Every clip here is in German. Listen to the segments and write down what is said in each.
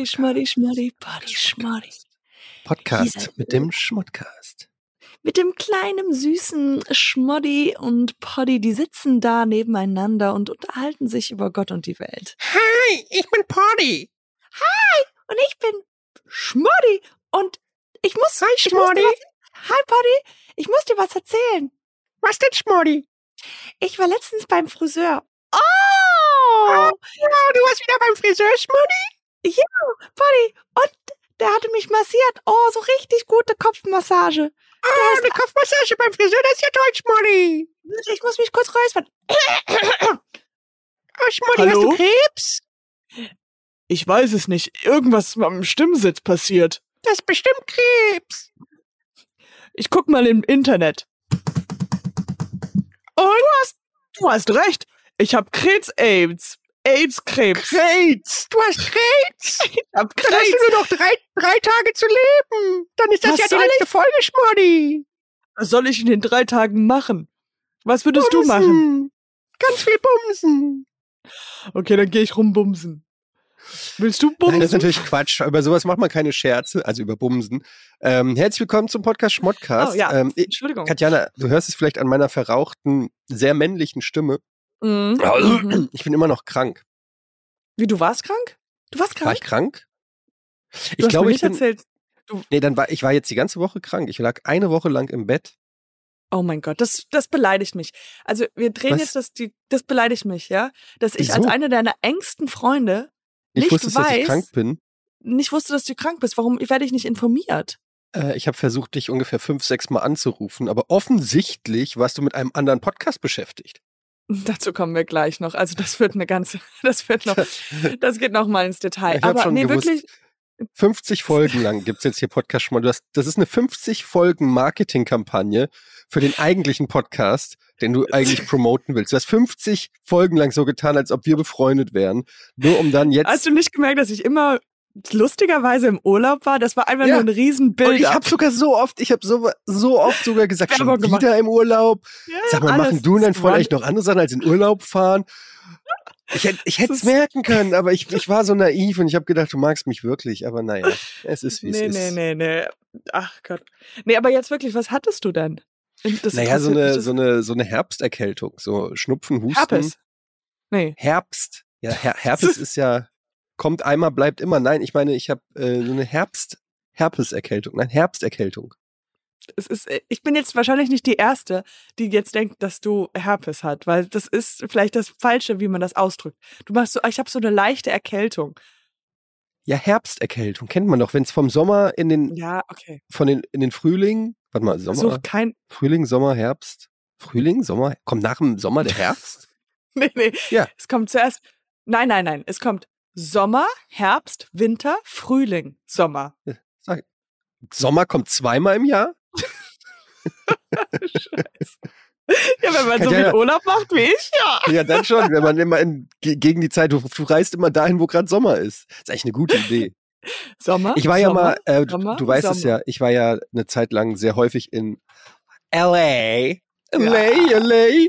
Poddy, Schmoddy, Schmoddy, Poddy, Schmoddy. Podcast mit dem Schmottcast. Mit dem kleinen, süßen Schmoddy und Poddy, die sitzen da nebeneinander und unterhalten sich über Gott und die Welt. Hi, ich bin Poddy. Und ich bin Schmoddy und ich muss. Hi, Schmoddy. was- Hi, Poddy. Ich muss dir was erzählen. Was denn, Schmoddy? Ich war letztens beim Friseur. Oh! Ja, du warst wieder beim Friseur, Schmoddy? Poddy. Und der hatte mich massiert. Oh, so richtig gute Kopfmassage. Ah, eine Kopfmassage beim Friseur, das ist ja toll, Schmoddy. Ich muss mich kurz räuspern. Oh, Schmoddy, Hallo? hast du Krebs? Ich weiß es nicht. Irgendwas am Stimmsitz passiert. Das ist bestimmt Krebs. Ich guck mal im Internet. Und du hast, du hast recht. Ich hab Krebs-Aids. AIDS-Krebs. Krebs. Du hast Krebs. Ich hab Dann hast du nur noch drei, drei Tage zu leben. Dann ist das Was ja die letzte Folge, Schmoddy. Was soll ich in den drei Tagen machen? Was würdest du machen? Bumsen. Ganz viel Bumsen. Okay, dann gehe ich rumbumsen. Willst du bumsen? Nein, das ist natürlich Quatsch. Über sowas macht man keine Scherze, also über Bumsen. Ähm, herzlich willkommen zum Podcast Schmottcast. Oh, ja. ähm, Entschuldigung. Katjana, du hörst es vielleicht an meiner verrauchten, sehr männlichen Stimme. Mhm. Mhm. Ich bin immer noch krank. Wie, du warst krank? Du warst War krank? ich krank? du Ich hast glaube, ich nicht bin. erzählt. Nee, dann war ich war jetzt die ganze Woche krank. Ich lag eine Woche lang im Bett. Oh mein Gott, das, das beleidigt mich. Also wir drehen Was? jetzt das, die, das beleidigt mich, ja? Dass ich Wieso? als eine deiner engsten Freunde Ich nicht wusste, dass ich weiß- krank bin. nicht wusste, dass du krank bist. Warum werde ich nicht informiert? Äh, ich habe versucht, dich ungefähr fünf, sechs Mal anzurufen, aber offensichtlich warst du mit einem anderen Podcast beschäftigt. Dazu kommen wir gleich noch. Also das wird eine ganze, das wird noch, das geht noch mal ins Detail. Ich Aber schon nee, gewusst. wirklich, 50 Folgen lang gibt's jetzt hier Podcast schon mal. Du hast, das ist eine 50 Folgen Marketingkampagne für den eigentlichen Podcast, den du eigentlich promoten willst. Du hast 50 Folgen lang so getan, als ob wir befreundet wären, nur um dann jetzt. hast du nicht gemerkt, dass ich immer lustigerweise im Urlaub war? Das war einfach Ja. nur ein Riesenbild. und ich habe sogar so oft, ich habe so, so oft sogar gesagt, schon gemacht. wieder im Urlaub. ja, Sag mal, machen du und dein Freund eigentlich noch andere Sachen als in Urlaub fahren? Ich hätte ich es merken können, aber ich, ich war so naiv und ich habe gedacht, du magst mich wirklich. Aber naja, es ist wie es Nee, ist. nee, nee, nee. Ach Gott. Nee, aber jetzt wirklich, was hattest du denn? Das Naja, so eine, so eine, so eine Herbsterkältung, so Schnupfen, Husten. Herpes. Nee. Herbst. Ja, Her Herpes ist ja, kommt einmal, bleibt immer. Nein, ich meine, ich habe äh, so eine Herbst, Herpeserkältung. Nein, Herbsterkältung. Es ist, äh, ich bin jetzt wahrscheinlich nicht die Erste, die jetzt denkt, dass du Herpes hat, weil das ist vielleicht das Falsche, wie man das ausdrückt. Du machst so, ich habe so eine leichte Erkältung. Ja, Herbsterkältung kennt man doch, wenn es vom Sommer in den, Ja, okay. von den, in den Frühling, warte mal, Sommer, Such kein, Frühling, Sommer, Herbst. Frühling, Sommer, kommt nach dem Sommer der Herbst? nee, nee. Ja. Es kommt zuerst, nein, nein, nein, es kommt Sommer, Herbst, Winter, Frühling, Sommer. Sommer kommt zweimal im Jahr? Scheiße. Ja, wenn man so Katjana- viel Urlaub macht wie ich, ja. Ja, dann schon, wenn man immer in, ge- gegen die Zeit, du, du reist immer dahin, wo gerade Sommer ist. Das ist eigentlich eine gute Idee. Sommer. Ich war ja Sommer, mal, äh, du, Sommer, du weißt es Sommer. ja, ich war ja eine Zeit lang sehr häufig in LA. LA, Ja. LA.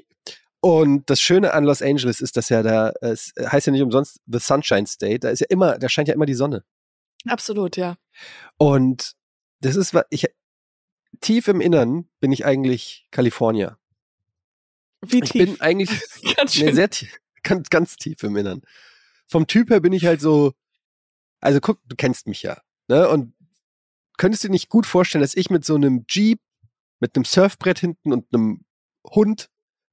Und das Schöne an Los Angeles ist, dass ja da, es heißt ja nicht umsonst The Sunshine State, da ist ja immer, da scheint ja immer die Sonne. Absolut, ja. Und das ist, ich, tief im Innern bin ich eigentlich Kalifornier. Wie Ich tief? bin eigentlich Ganz Nee, sehr tief, ganz, ganz tief im Innern. Vom Typ her bin ich halt so, also guck, du kennst mich ja, ne? Und könntest dir nicht gut vorstellen, dass ich mit so einem Jeep, mit einem Surfbrett hinten und einem Hund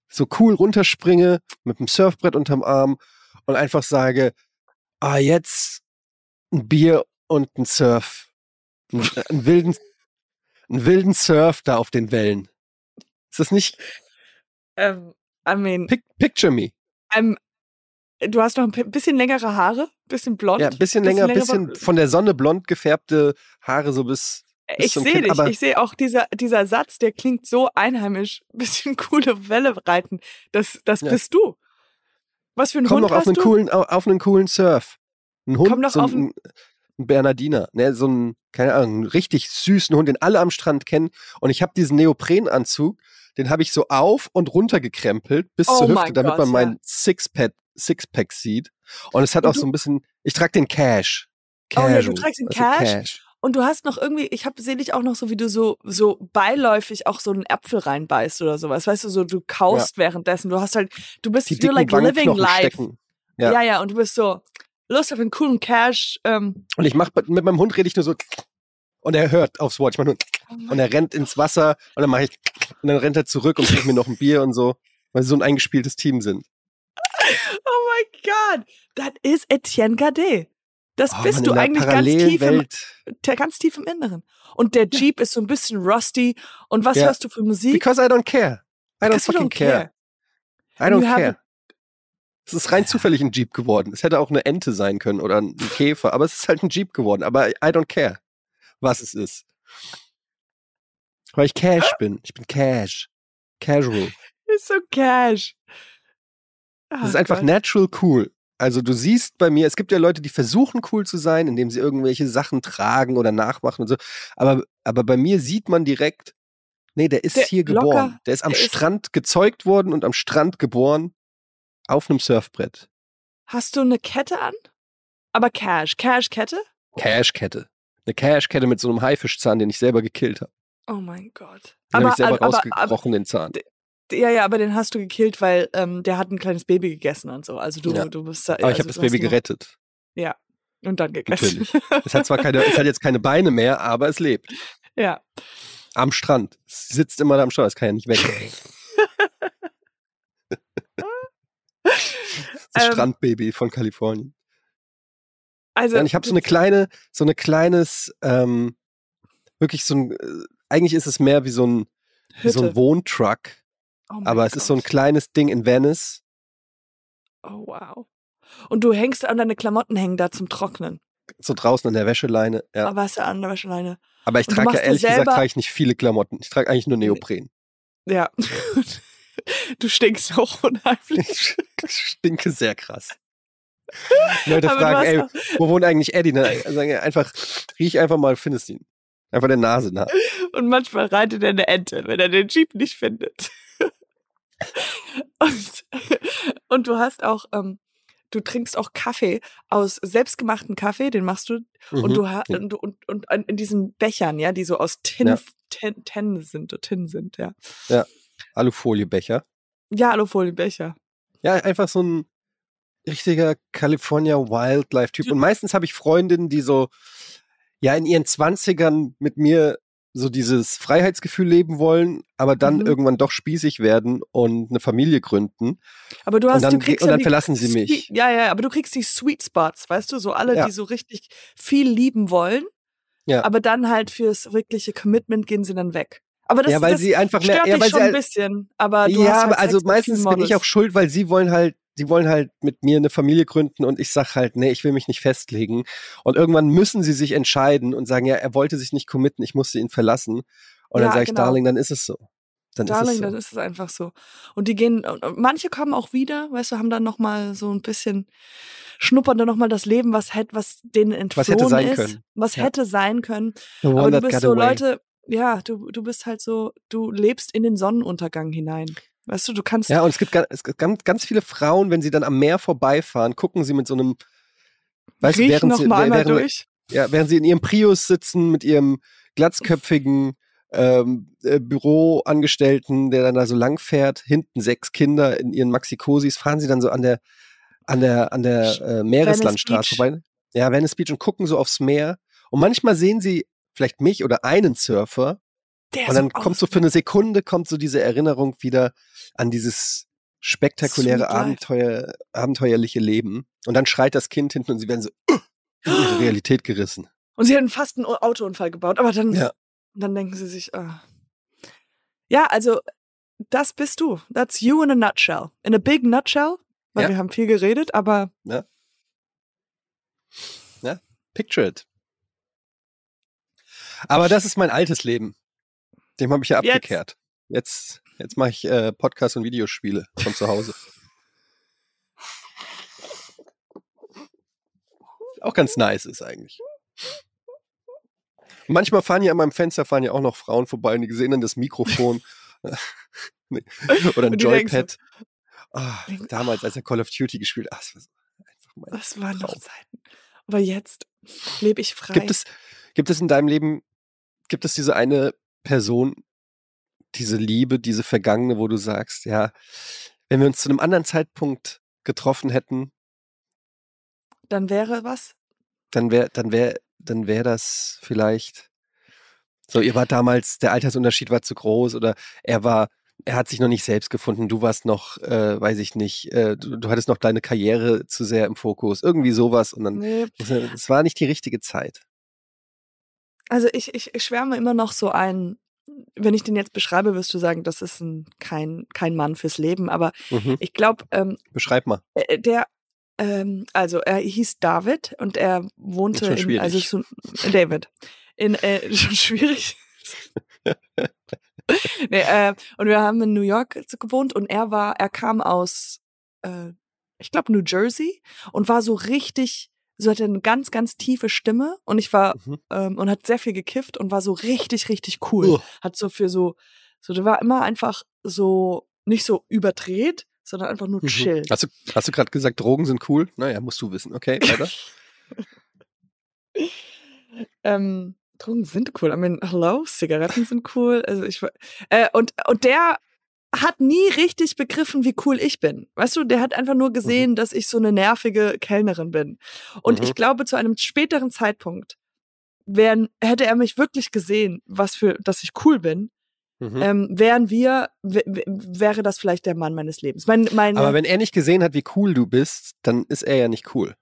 so cool runterspringe, mit einem Surfbrett unterm Arm und einfach sage, ah, jetzt ein Bier und ein Surf. Ein, einen wilden, einen wilden Surf da auf den Wellen. Ist das nicht, ähm, I mean, pic, picture me. ähm, du hast noch ein bisschen längere Haare, bisschen blond. Ja, bisschen länger, bisschen blond. von der Sonne blond gefärbte Haare so bis. Ich sehe dich, ich sehe auch dieser, dieser Satz, der klingt so einheimisch, bisschen coole Welle reiten. Das, das Ja. bist du. Was für ein Komm Hund noch auf hast einen du? coolen, au- auf einen coolen Surf. Ein Hund, Komm doch so auf ein, ein Bernardiner, ne, so ein, keine Ahnung, einen richtig süßen Hund, den alle am Strand kennen. Und ich habe diesen Neoprenanzug, den habe ich so auf und runter gekrempelt bis Oh zur Hüfte, damit Gott, man ja. mein Sixpack, Sixpack sieht. Und es hat Und auch so ein bisschen, ich trage den Cash. Oh ja, du trägst den also Cash. Cash. Und du hast noch irgendwie, ich habe sehe dich auch noch so, wie du so so beiläufig auch so einen Apfel reinbeißt oder sowas. Weißt du, so du kaust währenddessen. Du hast halt, du bist you're like living life. stecken. Ja. Ja. ja, und du bist so Lust auf einen coolen Cash. Ähm, Und ich mach mit meinem Hund rede ich nur so und er hört aufs Wort. Ich mach nur und er rennt ins Wasser und dann mache ich und dann rennt er zurück und bringt mir noch ein Bier und so, weil sie so ein eingespieltes Team sind. oh my God, das ist Etienne Gade. Das Oh, bist Mann, du eigentlich ganz tief, im, ganz tief im Inneren. Und der Jeep ist so ein bisschen rusty. Und was Ja. hörst du für Musik? Because I don't care. I don't Because fucking don't care. I don't You care. Es ist rein zufällig ein Jeep geworden. Es hätte auch eine Ente sein können oder ein Käfer, aber es ist halt ein Jeep geworden. Aber I don't care, was es ist. Weil ich Cash bin. Ich bin Cash. Casual. Ist so cash. Das ist einfach natural cool. Also du siehst bei mir, es gibt ja Leute, die versuchen cool zu sein, indem sie irgendwelche Sachen tragen oder nachmachen und so. Aber, aber bei mir sieht man direkt, nee, der ist Der hier locker, geboren. Der ist am der ist- Strand gezeugt worden und am Strand geboren auf einem Surfbrett. Hast du eine Kette an? Aber Cash. Cash-Kette? Cashkette. Eine Cashkette mit so einem Haifischzahn, den ich selber gekillt habe. Oh mein Gott. Den habe ich selber aber, aber, rausgekrochen, den Zahn. Ja, ja, aber den hast du gekillt, weil ähm, der hat ein kleines Baby gegessen und so. Also du, Ja. du bist da. Aber ich also habe das Baby noch- gerettet. Ja. Und dann gegessen. Natürlich. Es hat zwar keine, es hat jetzt keine Beine mehr, aber es lebt. ja. Am Strand. Es sitzt immer da am Strand, es kann ja nicht weg. Das Ähm, Strandbaby von Kalifornien. Also, Ja, ich habe so eine kleine, so eine kleines, ähm, wirklich so ein, äh, eigentlich ist es mehr wie so ein, wie so ein Wohntruck, Oh aber es ist so ein Gott. kleines Ding in Venice. Oh wow. Und du hängst an deine Klamotten hängen da zum Trocknen. So draußen an der Wäscheleine, ja. Aber hast du an der Wäscheleine. Aber ich und trage ja ehrlich gesagt, trage ich nicht viele Klamotten. Ich trage eigentlich nur Neopren. Ja. du stinkst auch unheimlich. Ich stinke sehr krass. Leute Aber fragen, ey, wo wohnt eigentlich Eddie? Ne? Sagen einfach, riech einfach mal, findest ihn. Einfach der Nase nach. Und manchmal reitet er eine Ente, wenn er den Jeep nicht findet. und, und du hast auch, ähm, du trinkst auch Kaffee aus selbstgemachten Kaffee, den machst du. Und Mhm. du hast und, und, und in diesen Bechern, ja, die so aus Tin, Ja. Tin, Tin sind, Tin sind, ja. Alufolienbecher. Ja, Alufolienbecher. Ja, einfach so ein richtiger California Wildlife-Typ. Und meistens habe ich Freundinnen, die so, ja, in ihren Zwanzigern mit mir so dieses Freiheitsgefühl leben wollen, aber dann Mhm. irgendwann doch spießig werden und eine Familie gründen. Aber du hast, dann du kriegst und dann die verlassen sie mich. Ja, ja, aber du kriegst die Sweet Spots, weißt du, so alle, Ja. die so richtig viel lieben wollen, Ja. aber dann halt fürs wirkliche Commitment gehen sie dann weg. Aber das, ja, weil das sie einfach mehr, stört ja, dich weil schon sie ein bisschen, aber du ja, hast halt also meistens bin ich auch schuld, weil sie wollen halt, sie wollen halt mit mir eine Familie gründen und ich sag halt, nee, ich will mich nicht festlegen. Und irgendwann müssen sie sich entscheiden und sagen, ja, er wollte sich nicht committen, ich musste ihn verlassen. Und Ja, dann sage ich, genau. Darling, dann ist es so. Dann Darling, ist es dann so. ist es einfach so. Und die gehen, manche kommen auch wieder, weißt du, haben dann nochmal so ein bisschen, schnuppern dann nochmal das Leben, was hätte, was denen entflohen Was hätte sein ist, können. was Ja. hätte sein können. Aber du bist so, away. Leute, ja, du, du bist halt so, du lebst in den Sonnenuntergang hinein. Weißt du, du kannst, Ja, und es gibt, ga- es gibt ganz, ganz viele Frauen, wenn sie dann am Meer vorbeifahren, gucken sie mit so einem, weißt du, während noch sie, während, durch. ja, während sie in ihrem Prius sitzen mit ihrem glatzköpfigen ähm, äh, Büroangestellten, der dann da so lang fährt, hinten sechs Kinder in ihren Maxikosis, fahren sie dann so an der, an der, an der äh, Meereslandstraße vorbei. Ja, Venice Beach und gucken so aufs Meer. Und manchmal sehen sie vielleicht mich oder einen Surfer Der und dann kommt so für eine Sekunde kommt so diese Erinnerung wieder an dieses spektakuläre. Abenteuer, abenteuerliche Leben. Und dann schreit das Kind hinten und sie werden so in ihre Realität gerissen. Und sie hatten fast einen Autounfall gebaut, aber dann, Ja. dann denken sie sich, ah. ja, also das bist du. That's you in a nutshell. In a big nutshell, weil Ja. wir haben viel geredet, aber Picture it. Aber das ist mein altes Leben. Dem habe ich ja Jetzt. abgekehrt. Jetzt, jetzt mache ich äh, Podcasts und Videospiele von zu Hause. Auch ganz nice ist eigentlich. Und manchmal fahren ja an meinem Fenster fahren ja auch noch Frauen vorbei und die sehen dann das Mikrofon Nee. oder ein denken so, Joypad. Ah, damals, als er Call of Duty gespielt hat, das war das waren noch. Zeiten. Aber jetzt lebe ich frei. Gibt es, gibt es in deinem Leben, gibt es diese eine Person, diese Liebe, diese Vergangene, wo du sagst, ja, wenn wir uns zu einem anderen Zeitpunkt getroffen hätten, Dann wäre was? dann wäre, dann wäre, dann wäre das vielleicht so, ihr wart damals, der Altersunterschied war zu groß oder er war, er hat sich noch nicht selbst gefunden, du warst noch, äh, weiß ich nicht, äh, du, du hattest noch deine Karriere zu sehr im Fokus, irgendwie sowas und dann, Nee. es war nicht die richtige Zeit. Also ich, ich, ich schwärme immer noch so ein, wenn ich den jetzt beschreibe, wirst du sagen, das ist ein, kein, kein Mann fürs Leben. Aber Mhm. ich glaube, ähm, Beschreib mal. äh, der, ähm, also er hieß David und er wohnte Schon in, also so, David. In, äh, schon schwierig. nee, äh, und wir haben in New York gewohnt und er war, er kam aus, äh, ich glaube, New Jersey und war so richtig, so hatte eine ganz, ganz tiefe Stimme und ich war, Mhm. ähm, und hat sehr viel gekifft und war so richtig, richtig cool. Uah. Hat so für so, so, der war immer einfach so, nicht so überdreht, sondern einfach nur Mhm. chill. Hast du, hast du gerade gesagt, Drogen sind cool? Naja, musst du wissen. Okay, weiter. Ähm, Drogen sind cool. I mean, hello, Zigaretten sind cool. Also ich äh, und und der hat nie richtig begriffen, wie cool ich bin. Weißt du, der hat einfach nur gesehen, dass ich so eine nervige Kellnerin bin. Und Mhm. ich glaube, zu einem späteren Zeitpunkt wären, hätte er mich wirklich gesehen, was für, dass ich cool bin, Mhm. ähm, wären wir, wäre das vielleicht der Mann meines Lebens. Mein, meine, Aber wenn er nicht gesehen hat, wie cool du bist, dann ist er ja nicht cool.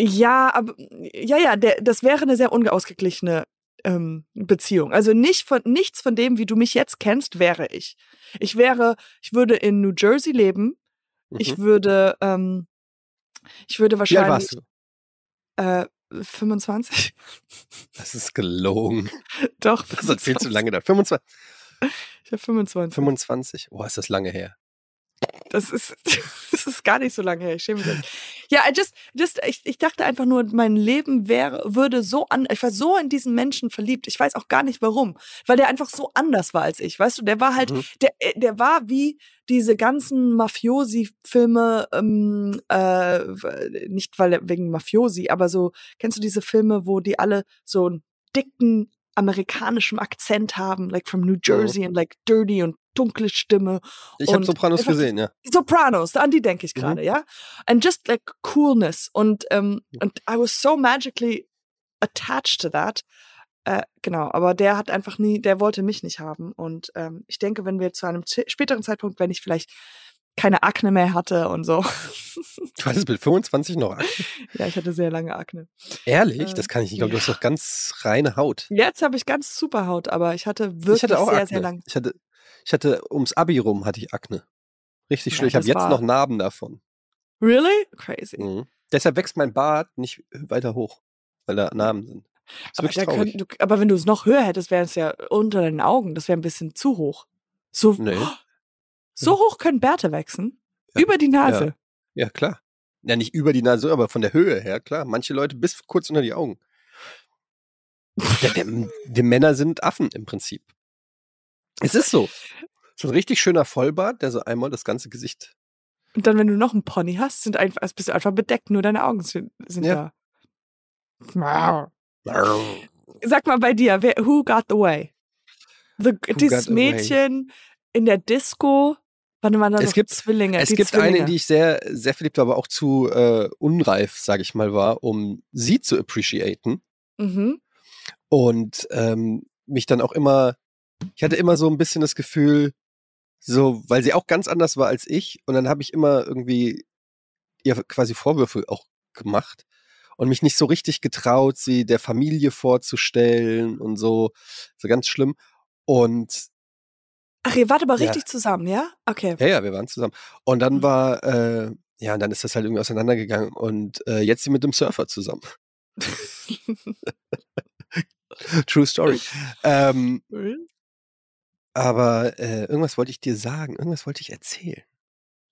Ja, aber ja, ja, der, das wäre eine sehr unausgeglichene ähm, Beziehung. Also nicht von nichts von dem, wie du mich jetzt kennst, wäre ich. Ich wäre, ich würde in New Jersey leben. Ich Mhm. würde, ähm, ich würde Wie alt wahrscheinlich warst du? äh, 25. Das ist gelogen. Doch. Das erzählst du lange da. 25. Ich habe 25. 25. Oh, ist das lange her. Das ist, das ist gar nicht so lange her. Ich schäme mich. Ja, I just, just, ich, ich dachte einfach nur, mein Leben wäre, würde so an, ich war so in diesen Menschen verliebt. Ich weiß auch gar nicht warum, weil der einfach so anders war als ich. Weißt du, der war halt, Mhm. der, äh, der war wie diese ganzen Mafiosi-Filme, ähm, äh, nicht weil wegen Mafiosi, aber so, kennst du diese Filme, wo die alle so einen dicken amerikanischen Akzent haben, like from New Jersey and like dirty und dunkle Stimme Ich habe Sopranos gesehen, ja. Sopranos, an die denke ich Mhm. gerade, ja. And just like coolness und ähm, und I was so magically attached to that. Äh, genau, aber der hat einfach nie, der wollte mich nicht haben und ähm, ich denke, wenn wir zu einem späteren Zeitpunkt, wenn ich vielleicht keine Akne mehr hatte und so. Du hattest mit 25 noch Akne. ja, ich hatte sehr lange Akne. Ehrlich? Äh, Das kann ich nicht glauben. Du ja. hast doch ganz reine Haut. Jetzt habe ich ganz super Haut, aber ich hatte wirklich ich hatte auch sehr, Akne. sehr lang. Ich hatte, ich hatte ums Abi rum hatte ich Akne. Richtig Ja, schlimm. ich habe jetzt noch Narben davon. Really? Crazy. Mhm. Deshalb wächst mein Bart nicht weiter hoch, weil da Narben sind. Aber, du, aber wenn du es noch höher hättest, wäre es ja unter deinen Augen. Das wäre ein bisschen zu hoch. So, Nee. so hoch können Bärte wachsen. Ja. Über die Nase. Ja, klar. Ja, nicht über die Nase, aber von der Höhe her, klar. Manche Leute bis kurz unter die Augen. Ja, die Männer sind Affen im Prinzip. Es ist so. So ein richtig schöner Vollbart, der so einmal das ganze Gesicht. Und dann, wenn du noch einen Pony hast, sind einfach, also bist du einfach bedeckt. Nur deine Augen sind, sind Ja. da. Sag mal bei dir, wer, who got the way? The, dieses got the way? Mädchen in der Disco. Wann waren da Es noch gibt- Zwillinge? Es die gibt Zwillinge. eine, in die ich sehr, sehr verliebt war, aber auch zu äh, unreif, sage ich mal, war, um sie zu appreciaten. Mhm. Und ähm, mich dann auch immer, ich hatte immer so ein bisschen das Gefühl, so, weil sie auch ganz anders war als ich, und dann habe ich immer irgendwie ihr quasi Vorwürfe auch gemacht und mich nicht so richtig getraut, sie der Familie vorzustellen und so, so ganz schlimm. Und Ach, ihr wart aber Ja. richtig zusammen, ja? Okay. ja, ja, wir waren zusammen. Und dann Mhm. war, äh, ja, und dann ist das halt irgendwie auseinandergegangen und äh, jetzt sie mit dem Surfer zusammen. True Story. ähm, aber äh, irgendwas wollte ich dir sagen, irgendwas wollte ich erzählen.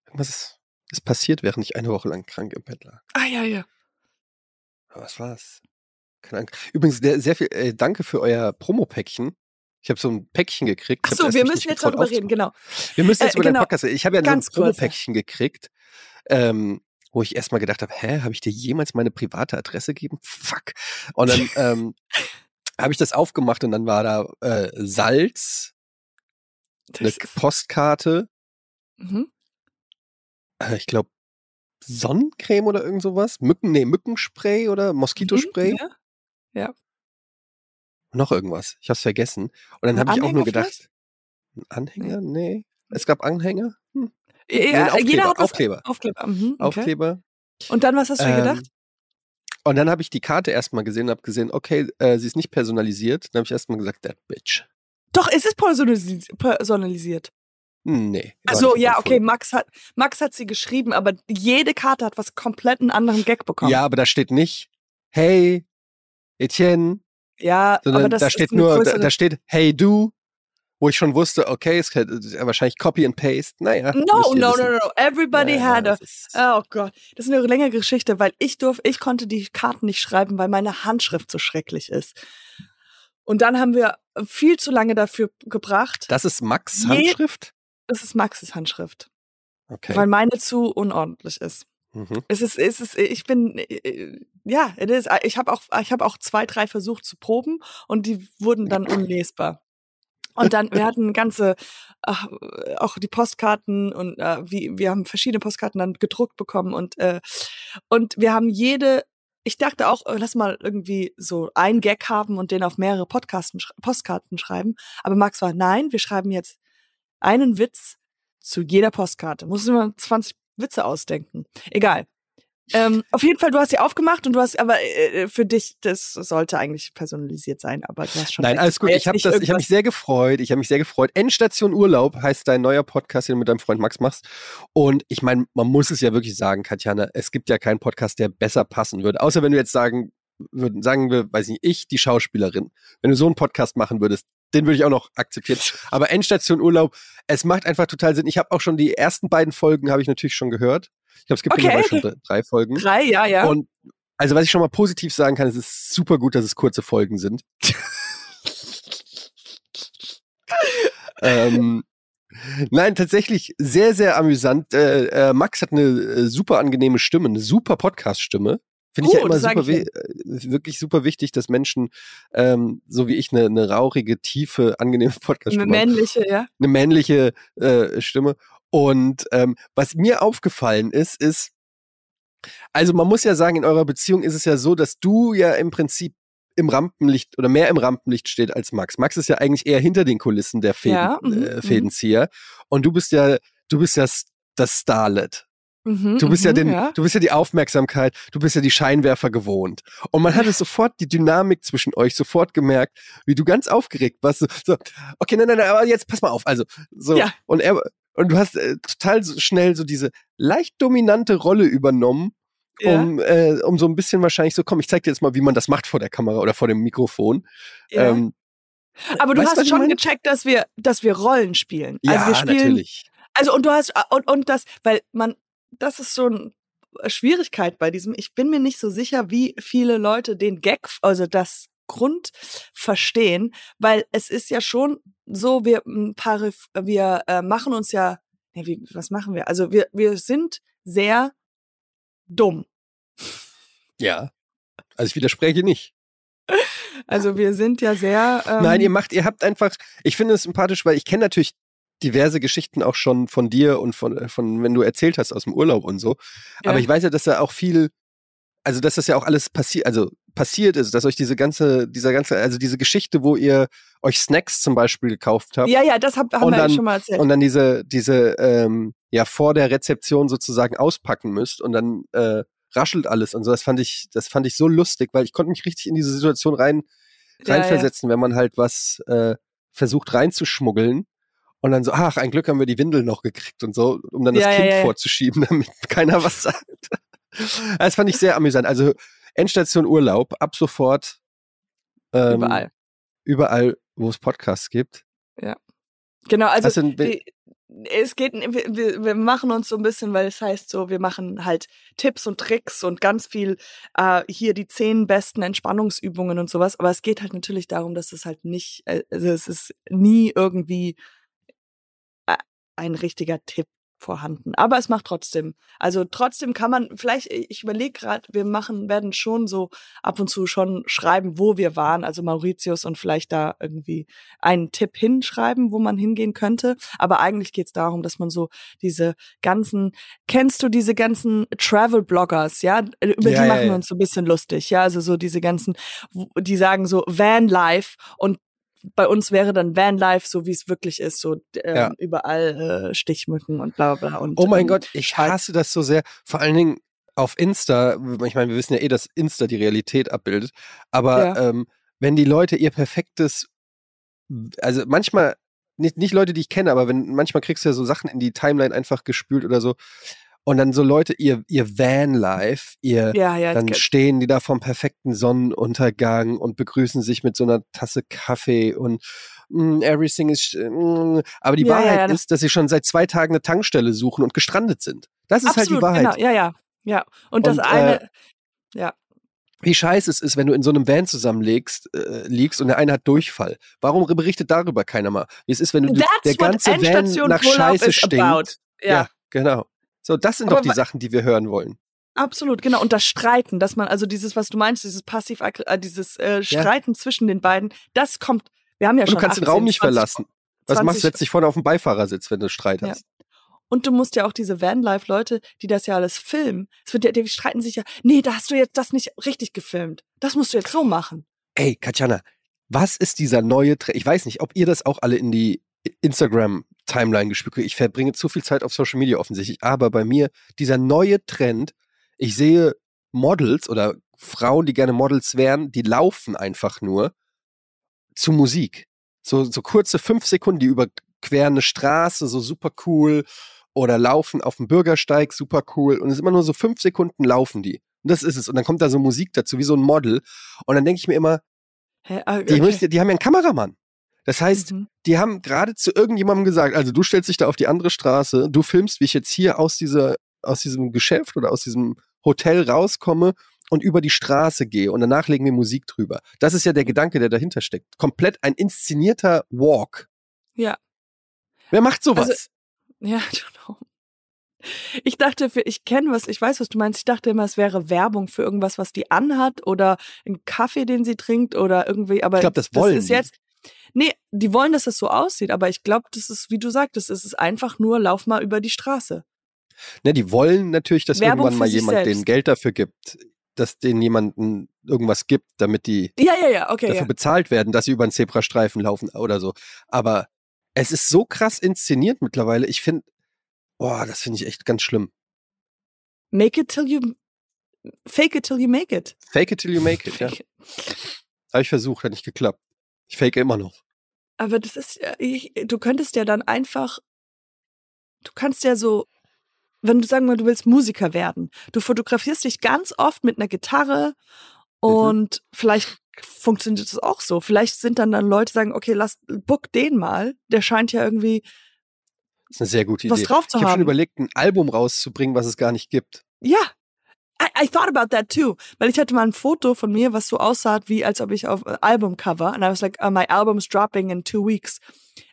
Irgendwas ist, ist passiert, während ich eine Woche lang krank im Bett lag. ah, ja, ja. Aber was war's? Keine Ahnung. Übrigens, der, sehr viel, äh, danke für euer Promo-Päckchen. Ich habe so ein Päckchen gekriegt. Ach so, erst wir müssen nicht jetzt darüber reden, genau. Wir müssen jetzt Äh, über den genau. Podcast reden. Ich habe ja so ein Ganz kurz. Promo-Päckchen gekriegt, ähm, wo ich erstmal gedacht habe, hä, habe ich dir jemals meine private Adresse gegeben? Fuck. Und dann ähm, habe ich das aufgemacht und dann war da äh, Salz, eine Postkarte, Mhm. äh, ich glaube Sonnencreme oder irgend sowas, Mücken, nee, Mückenspray oder Moskitospray, Mhm, ja. noch irgendwas. Ich hab's vergessen. Und dann habe ich auch nur gedacht, ein Anhänger? Nee. Es gab Anhänger? Hm. Ja, ein jeder Aufkleber, hat Aufkleber. Aufkleber. Mhm, okay. Aufkleber. Und dann, was hast du Ähm, gedacht? Und dann habe ich die Karte erstmal gesehen und habe gesehen, okay, äh, sie ist nicht personalisiert. Dann habe ich erstmal gesagt, that bitch. Doch, es ist personalis personalisiert. Nee. war Also ja, okay. Max hat Max hat sie geschrieben, aber jede Karte hat was komplett einen anderen Gag bekommen. Ja, aber da steht nicht, hey, Etienne, ja aber das da ist steht nur, da, da steht, hey du, wo ich schon wusste, okay, es ja, wahrscheinlich Copy and Paste. Naja. No, no, no, wissen. no, no. Everybody Ja, had a. das ist- Oh Gott, das ist eine längere Geschichte, weil ich durf, ich konnte die Karten nicht schreiben, weil meine Handschrift so schrecklich ist. Und dann haben wir viel zu lange dafür gebracht. Das ist Max Je- Handschrift? Das ist Maxes Handschrift, Okay. weil meine zu unordentlich ist. Mhm. Es ist, es ist, ich bin, äh, ja, is. Ich habe auch, ich habe auch zwei, drei versucht zu proben und die wurden dann unlesbar. Und dann, wir hatten ganze, ach, auch die Postkarten und äh, wie, wir haben verschiedene Postkarten dann gedruckt bekommen und äh, und wir haben jede. Ich dachte auch, äh, lass mal irgendwie so ein Gag haben und den auf mehrere Podcasten, Postkarten schreiben. Aber Max war, nein, wir schreiben jetzt einen Witz zu jeder Postkarte. Muss immer 20 Witze ausdenken. Egal. Ähm, auf jeden Fall, du hast sie aufgemacht und du hast, aber äh, für dich, das sollte eigentlich personalisiert sein, aber du hast schon. Nein, recht. alles gut. War Ich habe irgendwas- mich sehr gefreut. Ich habe mich sehr gefreut. Endstation Urlaub heißt dein neuer Podcast, den du mit deinem Freund Max machst. Und ich meine, man muss es ja wirklich sagen, Katjana, es gibt ja keinen Podcast, der besser passen würde. Außer wenn du jetzt sagen würden, sagen wir, weiß nicht, ich, die Schauspielerin. Wenn du so einen Podcast machen würdest, den würde ich auch noch akzeptieren. Aber Endstation Urlaub, es macht einfach total Sinn. Ich habe auch schon die ersten beiden Folgen, habe ich natürlich schon gehört. Ich glaube, es gibt Okay, mittlerweile okay. schon drei, Folgen. Drei, ja, ja. Und also was ich schon mal positiv sagen kann, es ist super gut, dass es kurze Folgen sind. ähm, nein, tatsächlich sehr, sehr amüsant. Äh, äh, Max hat eine äh, super angenehme Stimme, eine super Podcast-Stimme. Finde ich ja Oh, immer super, äh, wirklich super wichtig, dass Menschen, ähm, so wie ich, eine, eine rauchige, tiefe, angenehme Eine Podcast-Stimme haben männliche, ja. eine männliche äh, Stimme. Und ähm, was mir aufgefallen ist, ist, also man muss ja sagen, in eurer Beziehung ist es ja so, dass du ja im Prinzip im Rampenlicht oder mehr im Rampenlicht steht als Max. Max ist ja eigentlich eher hinter den Kulissen der Fäden, Ja, mhm, äh, mhm. Fädenzieher. Und du bist ja, du bist ja das Starlet. Mhm, Du bist ja mhm, den, du bist ja die Aufmerksamkeit, du bist ja die Scheinwerfer gewohnt. Und man hatte sofort die Dynamik zwischen euch sofort gemerkt, wie du ganz aufgeregt warst. So, so okay, nein, nein, nein, aber jetzt pass mal auf. Also, so, Ja. und er, und du hast äh, total so schnell so diese leicht dominante Rolle übernommen, Ja, um, äh, um so ein bisschen wahrscheinlich so, komm, ich zeig dir jetzt mal, wie man das macht vor der Kamera oder vor dem Mikrofon. ja. Ähm, aber du weißt hast schon gecheckt, dass wir, dass wir Rollen spielen. ja, also wir spielen, natürlich. Also und du hast und, und das, weil man, das ist so eine Schwierigkeit bei diesem. Ich bin mir nicht so sicher, wie viele Leute den Gag, also das Grund verstehen, weil es ist ja schon so, wir ein paar, wir äh, machen uns ja, nee, wie, was machen wir? Also wir wir sind sehr dumm. Ja. Also ich widerspreche nicht. Also wir sind ja sehr. Ähm, Nein, ihr macht, ihr habt einfach, ich finde es sympathisch, weil ich kenne natürlich diverse Geschichten auch schon von dir und von, von, wenn du erzählt hast aus dem Urlaub und so. Ja. Aber ich weiß ja, dass da auch viel, also dass das ja auch alles passiert, also passiert ist, dass euch diese ganze, dieser ganze, also diese Geschichte, wo ihr euch Snacks zum Beispiel gekauft habt Ja, ja, das hab, haben wir dann- schon mal erzählt. und dann diese, diese, ähm, ja, vor der Rezeption sozusagen auspacken müsst und dann äh, raschelt alles und so. Das fand ich, das fand ich so lustig, weil ich konnte mich richtig in diese Situation rein, Ja, ja. reinversetzen, wenn man halt was äh, versucht reinzuschmuggeln und dann so, ach, ein Glück haben wir die Windel noch gekriegt und so, um dann das Ja, ja, Kind ja, ja. vorzuschieben, damit keiner was sagt. Das fand ich sehr amüsant. Also Endstation Urlaub, ab sofort ähm, Überall. Überall, wo es Podcasts gibt. Genau, also sind- die, es geht, wir, wir- wir machen uns so ein bisschen, weil es heißt so, wir machen halt Tipps und Tricks und ganz viel äh, hier die zehn besten Entspannungsübungen und sowas. Aber es geht halt natürlich darum, dass es halt nicht, äh, also es ist nie irgendwie äh, ein richtiger Tipp vorhanden. Aber es macht trotzdem. Also trotzdem kann man, vielleicht, ich überlege gerade, wir machen, werden schon so ab und zu schon schreiben, wo wir waren, also Mauritius und vielleicht da irgendwie einen Tipp hinschreiben, wo man hingehen könnte. Aber eigentlich geht es darum, dass man so diese ganzen, kennst du diese ganzen Travel-Bloggers, ja? Über Ja, die ja, machen wir ja. uns so ein bisschen lustig, ja? Also so diese ganzen, die sagen so Van-Life und bei uns wäre dann Vanlife, so wie es wirklich ist, so ähm, Ja. überall äh, Stichmücken und bla bla bla. Und, Oh mein ähm, Gott, ich hasse das so sehr. Vor allen Dingen auf Insta. Ich meine, wir wissen ja eh, dass Insta die Realität abbildet. Aber Ja. ähm, wenn die Leute ihr perfektes, also manchmal, nicht, nicht Leute, die ich kenne, aber wenn manchmal kriegst du ja so Sachen in die Timeline einfach gespült oder so. Und dann so Leute, ihr, ihr Van-Life, ihr, Ja, ja, dann stehen die da vom perfekten Sonnenuntergang und begrüßen sich mit so einer Tasse Kaffee und mm, everything is. Mm, aber die Ja, ja, Wahrheit ja. ist, dass sie schon seit zwei Tagen eine Tankstelle suchen und gestrandet sind. Das ist absolut, halt die Wahrheit. genau, ja, ja, ja. Und das Und, eine, ja, Wie scheiße es ist, wenn du in so einem Van zusammenlegst, äh, liegst und der eine hat Durchfall. Warum berichtet darüber keiner mal? Wie es ist, wenn du that's der ganze Van nach Scheiße stinkt. about. Ja, genau. So, das sind Aber doch die Sachen, die wir hören wollen. absolut, genau. Und das Streiten, dass man, also dieses, was du meinst, dieses passiv, äh, dieses äh, Streiten zwischen den beiden, das kommt, wir haben ja Und schon du kannst den 18, Raum nicht 20 verlassen. Was 20 machst du? Setzt dich vorne auf den Beifahrersitz, wenn du Streit Ja. hast. Und du musst ja auch diese Vanlife-Leute, die das ja alles filmen, es wird ja, die streiten sich ja, nee, da hast du jetzt das nicht richtig gefilmt. Das musst du jetzt so machen. Ey, Katjana, was ist dieser neue Trend? Ich weiß nicht, ob ihr das auch alle in die Instagram-Timeline gespült habt. Ich verbringe zu viel Zeit auf Social Media offensichtlich, aber bei mir dieser neue Trend, ich sehe Models oder Frauen, die gerne Models wären, die laufen einfach nur zu Musik. So, so kurze fünf Sekunden, die überqueren eine Straße, so super cool. Oder laufen auf dem Bürgersteig, super cool. Und es ist immer nur so fünf Sekunden laufen die. Und das ist es. Und dann kommt da so Musik dazu, wie so ein Model. Und dann denke ich mir immer, Hä? Ah, die, okay. müssen, die haben ja einen Kameramann. Das heißt, Mhm. die haben gerade zu irgendjemandem gesagt, also du stellst dich da auf die andere Straße, du filmst, wie ich jetzt hier aus dieser, aus diesem Geschäft oder aus diesem Hotel rauskomme und über die Straße gehe und danach legen wir Musik drüber. Das ist ja der Gedanke, der dahinter steckt. Komplett ein inszenierter Walk. Ja. Wer macht sowas? Also- Ja, genau. Ich dachte, ich kenne was, ich weiß, was du meinst. Ich dachte immer, es wäre Werbung für irgendwas, was die anhat oder einen Kaffee, den sie trinkt oder irgendwie, aber Ich glaub, das wollen ist die. jetzt. Nee, die wollen, dass es so aussieht, aber ich glaube, das ist, wie du sagtest, es ist einfach nur, lauf mal über die Straße. ne, die wollen natürlich, dass Werbung irgendwann mal jemand denen selbst. Geld dafür gibt, dass denen jemanden irgendwas gibt, damit die Ja, ja, ja, okay. dafür bezahlt werden, dass sie über einen Zebrastreifen laufen oder so. Aber es ist so krass inszeniert mittlerweile. Ich finde, boah, das finde ich echt ganz schlimm. Make it till you, fake it till you make it. Fake it till you make it, ja. Habe ich versucht, hat nicht geklappt. Ich fake immer noch. Aber das ist, ja- ich, du könntest ja dann einfach, du kannst ja so, wenn du sagen wir, du willst Musiker werden, du fotografierst dich ganz oft mit einer Gitarre Mhm. und vielleicht funktioniert das auch so. Vielleicht sind dann dann Leute die sagen, okay, lass, book den mal, der scheint ja irgendwie Das ist eine sehr gute was Idee. drauf zu Ich habe schon haben. überlegt, ein Album rauszubringen, was es gar nicht gibt. Ja. I, thought about that too. Weil ich hatte mal ein Foto von mir, was so aussah, wie als ob ich auf äh, Albumcover. And I was like, oh, my album's dropping in two weeks.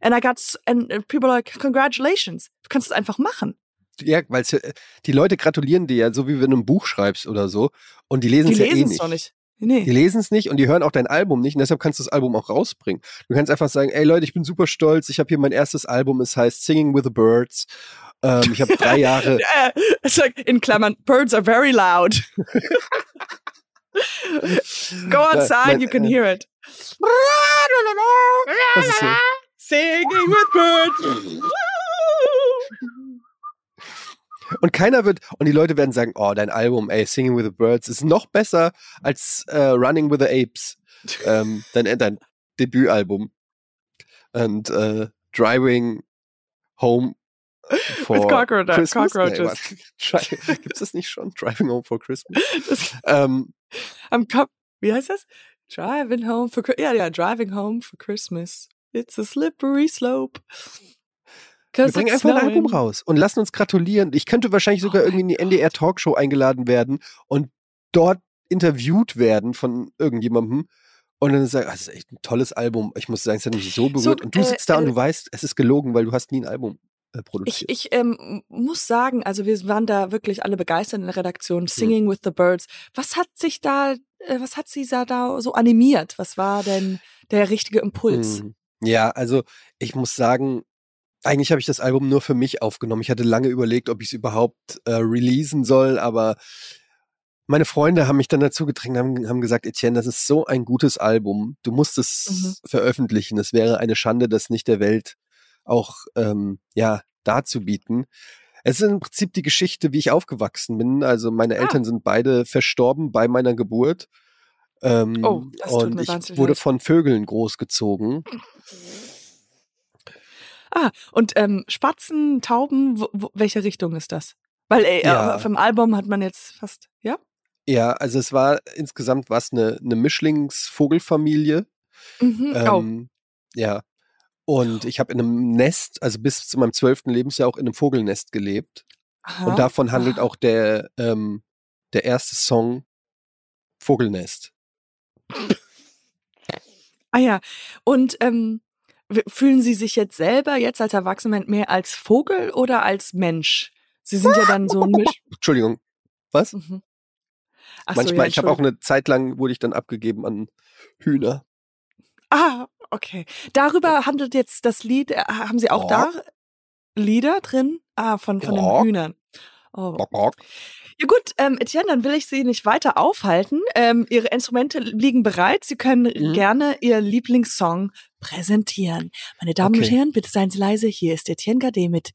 And I got, and and people are like, congratulations. Du kannst es einfach machen. Ja, weil die Leute gratulieren dir ja, so wie wenn du ein Buch schreibst oder so. Und die lesen es ja eh nicht. doch nicht. Nee. Die lesen es nicht und die hören auch dein Album nicht und deshalb kannst du das Album auch rausbringen. Du kannst einfach sagen, ey Leute, ich bin super stolz, ich habe hier mein erstes Album, es heißt Singing with the Birds. Ähm, ich habe drei Jahre, in Klammern, birds are very loud. Go outside, you can äh, hear it. Singing with birds. Und keiner wird, und die Leute werden sagen, oh, dein Album, ey, Singing with the Birds ist noch besser als äh, Running with the Apes, ähm, dein, dein Debütalbum. Und äh, Driving Home for With cockroach- Christmas. cockroaches. Nee, Gibt es das nicht schon? Driving Home for Christmas? Das- Ähm, Wie heißt das? Driving home for Chri- ja ja driving home for Christmas. It's a slippery slope. Wir bringen einfach ein Album raus und lassen uns gratulieren. Ich könnte wahrscheinlich sogar Oh irgendwie in die NDR Talkshow eingeladen werden und dort interviewt werden von irgendjemandem. Und dann sagen, ah, das ist echt ein tolles Album. Ich muss sagen, es hat mich so berührt. und du äh, sitzt da und äh, du weißt, es ist gelogen, weil du hast nie ein Album äh, Ich, produziert. ich ähm, muss sagen, also wir waren da wirklich alle begeistert in der Redaktion. Singing with the Birds. Was hat sich da, äh, was hat sie da, so animiert? Was war denn der richtige Impuls? Mhm. Ja, also ich muss sagen, eigentlich habe ich das Album nur für mich aufgenommen. Ich hatte lange überlegt, ob ich es überhaupt äh, releasen soll, aber meine Freunde haben mich dann dazu gedrängt, haben, haben gesagt, Etienne, das ist so ein gutes Album. Du musst es Mhm. veröffentlichen. Es wäre eine Schande, das nicht der Welt auch ähm, ja darzubieten. Es ist im Prinzip die Geschichte, wie ich aufgewachsen bin. Also meine Ah. Eltern sind beide verstorben bei meiner Geburt. Ähm, Oh, und ich wurde leid. von Vögeln großgezogen. Ah, und ähm, Spatzen, Tauben, wo, wo, welche Richtung ist das? Weil äh, Ja. auf dem Album hat man jetzt fast, ja? Ja, also es war insgesamt was eine, eine Mischlingsvogelfamilie. Mhm. oh. Ähm, Ja. Und ich habe in einem Nest, also bis zu meinem zwölften Lebensjahr auch in einem Vogelnest gelebt. Aha. Und davon handelt auch der, ähm, der erste Song Vogelnest. Ah ja. Und ähm, fühlen Sie sich jetzt selber, jetzt als Erwachsener, mehr als Vogel oder als Mensch? Sie sind ja dann so ein Misch. Entschuldigung. Was? Mhm. Ach so, Manchmal, ja, ich habe auch eine Zeit lang, wurde ich dann abgegeben an Hühner. Ah, okay. Darüber handelt jetzt das Lied. äh, Haben Sie auch da Lieder drin? Ah, von, von den Hühnern. Oh. Ja gut, ähm, Etienne, dann will ich Sie nicht weiter aufhalten. Ähm, Ihre Instrumente liegen bereit. Sie können Mhm. gerne Ihr Lieblingssong präsentieren. Meine Damen und Okay. Herren, bitte seien Sie leise. Hier ist Etienne Gade mit